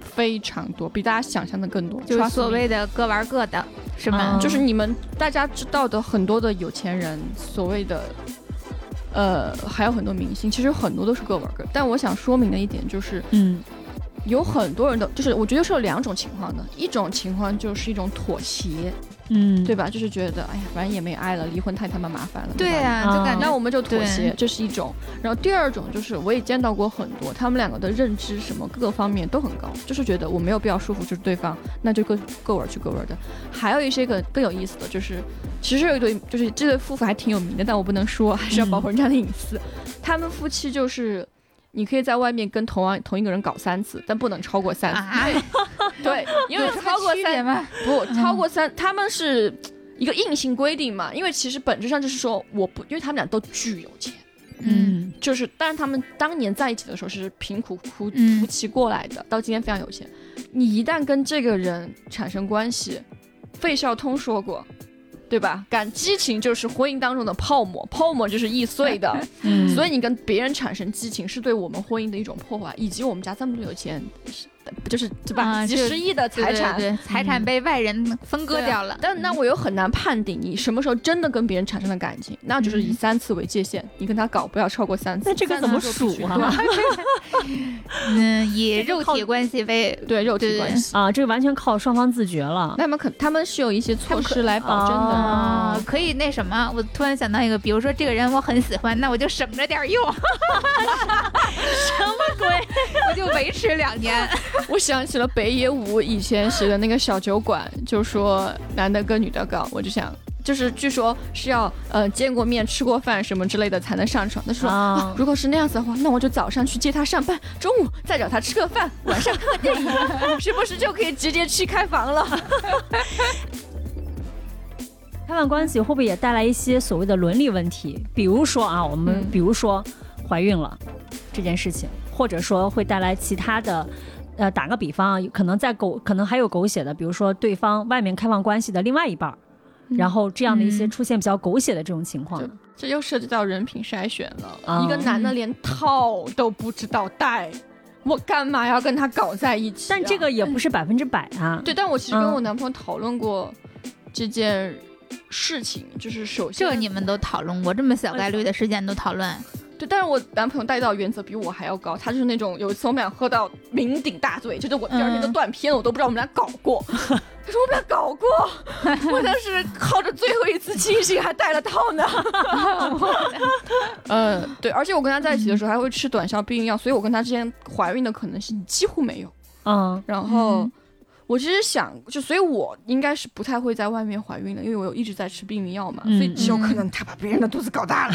非常多，比大家想象的更多。就是所谓的各玩各的，是吧？啊就是你们大家知道的很多的有钱人，所谓的，呃，还有很多明星，其实很多都是各玩各。但我想说明的一点就是，嗯有很多人的就是我觉得是有两种情况的，一种情况就是一种妥协，嗯，对吧？就是觉得哎呀，反正也没爱了，离婚太他妈麻烦了，对呀、啊就感觉那我们就妥协，这是一种。然后第二种就是我也见到过很多，他们两个的认知什么各个方面都很高，就是觉得我没有必要束缚就是对方，那就各各玩儿去各玩儿的。还有一些个更有意思的就是，其实有一对就是这对夫妇还挺有名的，但我不能说，还是要保护人家的隐私。他们夫妻就是。你可以在外面跟同样同一个人搞三次，但不能超过三次。啊，对，因为超过三？不超过三，他们是一个硬性规定嘛。因为其实本质上就是说，我不，因为他们俩都巨有钱。嗯就是，但是他们当年在一起的时候是贫苦夫嗯夫妻过来的，到今天非常有钱。你一旦跟这个人产生关系，费孝通说过，对吧？感激情就是婚姻当中的泡沫，泡沫就是易碎的。嗯，所以你跟别人产生激情，是对我们婚姻的一种破坏，以及我们家这么多有钱，就是对吧？几十亿的财产，对对财产被外人分割掉了。但那我又很难判定你什么时候真的跟别人产生了感情，那就是以三次为界限，你跟他搞不要超过三次。那这个怎么数啊？嗯，以这个靠肉体关系为对肉体关系。啊，这个完全靠双方自觉了。那么可他们是有一些措施来保证的。啊、哦可以那什么，我突然想到一个，比如说这个人我很喜欢，那我就省着点用。什么鬼？我就维持两年。我想起了北野武以前写的那个小酒馆，就说男的跟女的搞，我就想。就是据说是要呃见过面、吃过饭什么之类的才能上床。他说、如果是那样子的话，那我就早上去接他上班，中午再找他吃个饭，晚上看个电影，是不是就可以直接去开房了？开放关系会不会也带来一些所谓的伦理问题？比如说啊，我们嗯比如说怀孕了这件事情，或者说会带来其他的。呃，打个比方啊，可能在狗，可能还有狗血的，比如说对方外面开放关系的另外一半然后这样的一些嗯出现比较狗血的这种情况，这又涉及到人品筛选了。啊一个男的连套都不知道带，我干嘛要跟他搞在一起啊、但这个也不是百分之百啊。对，但我其实跟嗯我男朋友讨论过这件事情，就是首先这你们都讨论过，这么小概率的事件都讨论，对，但是我男朋友带到原则比我还要高，他就是那种有一次我们俩喝到酩酊大醉，就是我第二天都嗯断片了，我都不知道我们俩搞过。他说我们俩搞过，我当时靠着最后一次清醒还带了套呢。嗯，对，而且我跟他在一起的时候还会吃短效避孕药，所以我跟他之间怀孕的可能性几乎没有。嗯然后。嗯我其实想，就所以，我应该是不太会在外面怀孕的，因为我有一直在吃避孕药嘛，嗯所以只有可能他把别人的肚子搞大了。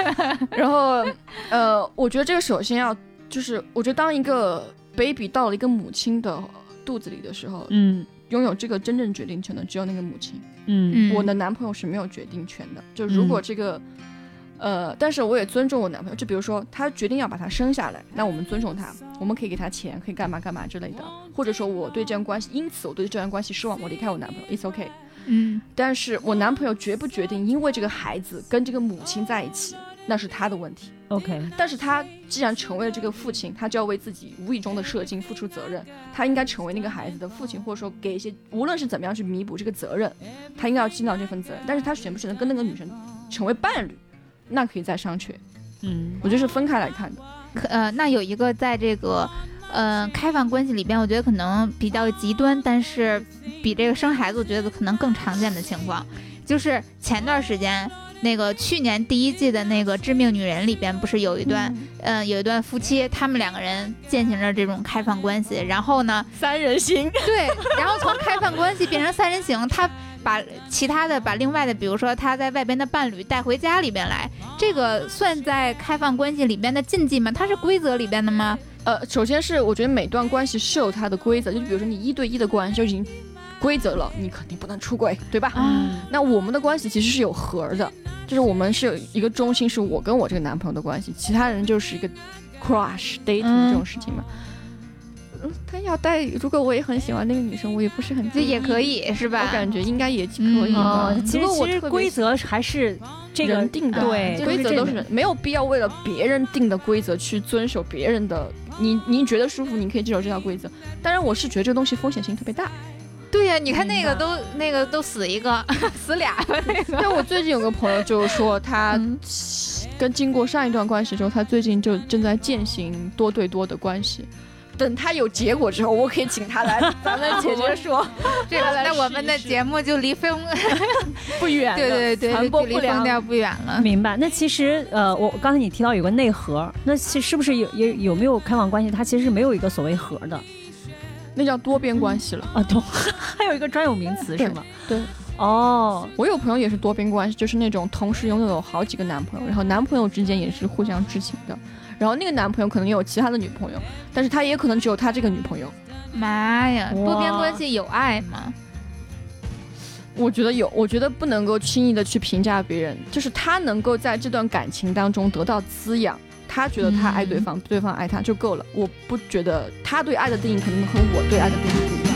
然后，呃，我觉得这个首先要，就是我觉得当一个 baby 到了一个母亲的肚子里的时候，嗯拥有这个真正决定权的只有那个母亲。嗯嗯，我的男朋友是没有决定权的，就如果这个。呃，但是我也尊重我男朋友。就比如说，他决定要把他生下来，那我们尊重他，我们可以给他钱，可以干嘛干嘛之类的。或者说，我对这段关系，因此我对这段关系失望，我离开我男朋友，it's okay。嗯但是我男朋友决不决定因为这个孩子跟这个母亲在一起，那是他的问题。，OK，但是他既然成为了这个父亲，他就要为自己无意中的射精付出责任。他应该成为那个孩子的父亲，或者说给一些无论是怎么样去弥补这个责任，他应该要尽到这份责任。但是他选不选择跟那个女生成为伴侣，那可以再上去。嗯我觉得是分开来看的。可呃，那有一个在这个呃开放关系里边，我觉得可能比较极端，但是比这个生孩子，我觉得可能更常见的情况，就是前段时间。那个去年第一季的那个《致命女人》里边，不是有一段，嗯、有一段夫妻，他们两个人践行着这种开放关系，然后呢，三人行，对，然后从开放关系变成三人行，他把其他的把另外的，比如说他在外边的伴侣带回家里边来，这个算在开放关系里边的禁忌吗？它是规则里边的吗？呃，首先是我觉得每段关系是有它的规则，就比如说你一对一的关系就已经规则了，你肯定不能出轨，对吧？嗯，那我们的关系其实是有核儿的，就是我们是有一个中心，是我跟我这个男朋友的关系，其他人就是一个 crush dating 嗯这种事情嘛。嗯，他要带，如果我也很喜欢那个女生，我也不是很这也可以，是吧？我感觉应该也可以嗯吧。哦，其实其实规则还是这个人定的规则都是没有必要为了别人定的规则去遵守别人的。你你觉得舒服，你可以遵守这条规则。当然，我是觉得这个东西风险性特别大。对呀、你看那个都那个都死一个，死俩吧那个。但我最近有个朋友就是说，他嗯跟经过上一段关系之后，他最近就正在践行多对多的关系。等他有结果之后，我可以请他来，咱们姐姐 说这个，那我们的节目就离疯，不远了，对对对，传播不良疯掉不远了。明白。那其实呃，我刚才你提到有个内核，那其实是不是有有有没有开放关系？它其实是没有一个所谓核的那叫多边关系了。啊，懂？还有一个专有名词是吗？对。哦，我有朋友也是多边关系，就是那种同时拥有好几个男朋友，然后男朋友之间也是互相知情的，然后那个男朋友可能也有其他的女朋友，但是他也可能只有他这个女朋友。妈呀，多边关系有爱吗？我觉得有，我觉得不能够轻易的去评价别人，就是他能够在这段感情当中得到滋养，他觉得他爱对方，对方爱他就够了。我不觉得他对爱的定义可能和我对爱的定义不一样。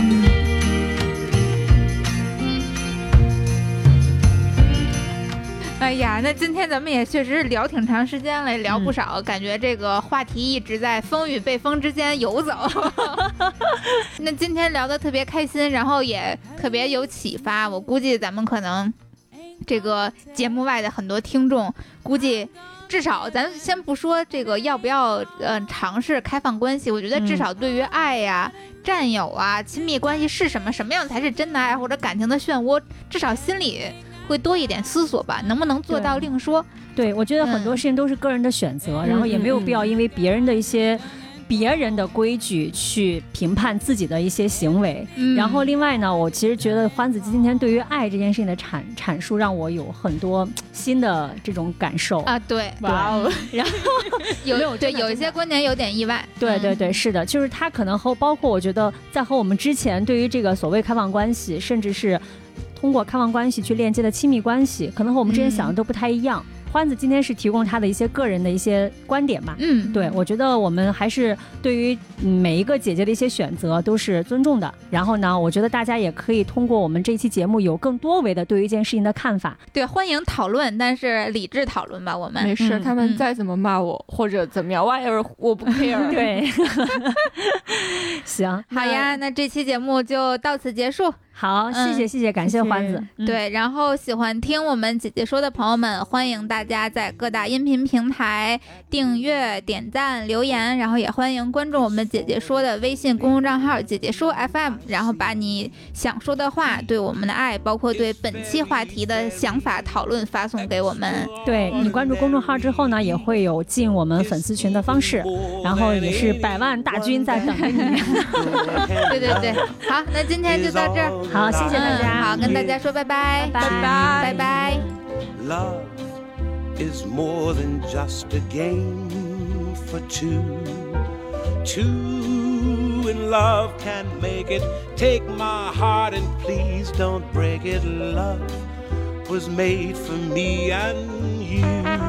哎呀，那今天咱们也确实是聊挺长时间了，也聊不少，感觉这个话题一直在风雨被风之间游走。那今天聊得特别开心，然后也特别有启发。我估计咱们可能这个节目外的很多听众，估计至少咱先不说这个要不要呃尝试开放关系，我觉得至嗯少对于爱呀、占有啊、亲密关系是什么，什么样才是真的爱，或者感情的漩涡，至少心里会多一点思索吧。能不能做到另说。对，我觉得很多嗯事情都是个人的选择，然后也没有必要因为别人的一些别人的规矩去评判自己的一些行为。嗯然后另外呢，我其实觉得欢子今天对于爱这件事情的阐阐述，让我有很多 新的这种感受。啊，对，哇哦，然后 有没有对有一些观点有点意外。嗯对对对，是的，就是他可能和包括我觉得在和我们之前对于这个所谓开放关系，甚至是通过开放关系去链接的亲密关系，可能和我们之前想的嗯都不太一样。欢子今天是提供他的一些个人的一些观点吧。嗯，对，我觉得我们还是对于嗯每一个姐姐的一些选择都是尊重的。然后呢，我觉得大家也可以通过我们这一期节目有更多维的对于一件事情的看法。对，欢迎讨论，但是理智讨论吧，我们。没事，他们再怎么骂我或者怎么样，whatever，我不 care。对，行，好呀，那这期节目就到此结束。好，谢谢嗯谢谢，感谢欢子。嗯，对，然后喜欢听我们姐姐说的朋友们，欢迎大家在各大音频平台订阅、点赞、留言，然后也欢迎关注我们姐姐说的微信公众账号“姐姐说 FM”，然后把你想说的话、对我们的爱，包括对本期话题的想法讨论发送给我们。对你关注公众号之后呢，也会有进我们粉丝群的方式，然后也是百万大军在等着你。对对对，好，那今天就到这儿。好，谢谢大嗯，家。好，跟大家说拜拜，拜拜拜拜。 Love is more than just a game for two. Two in love can make it. Take my heart and please don't break it. Love was made for me and you.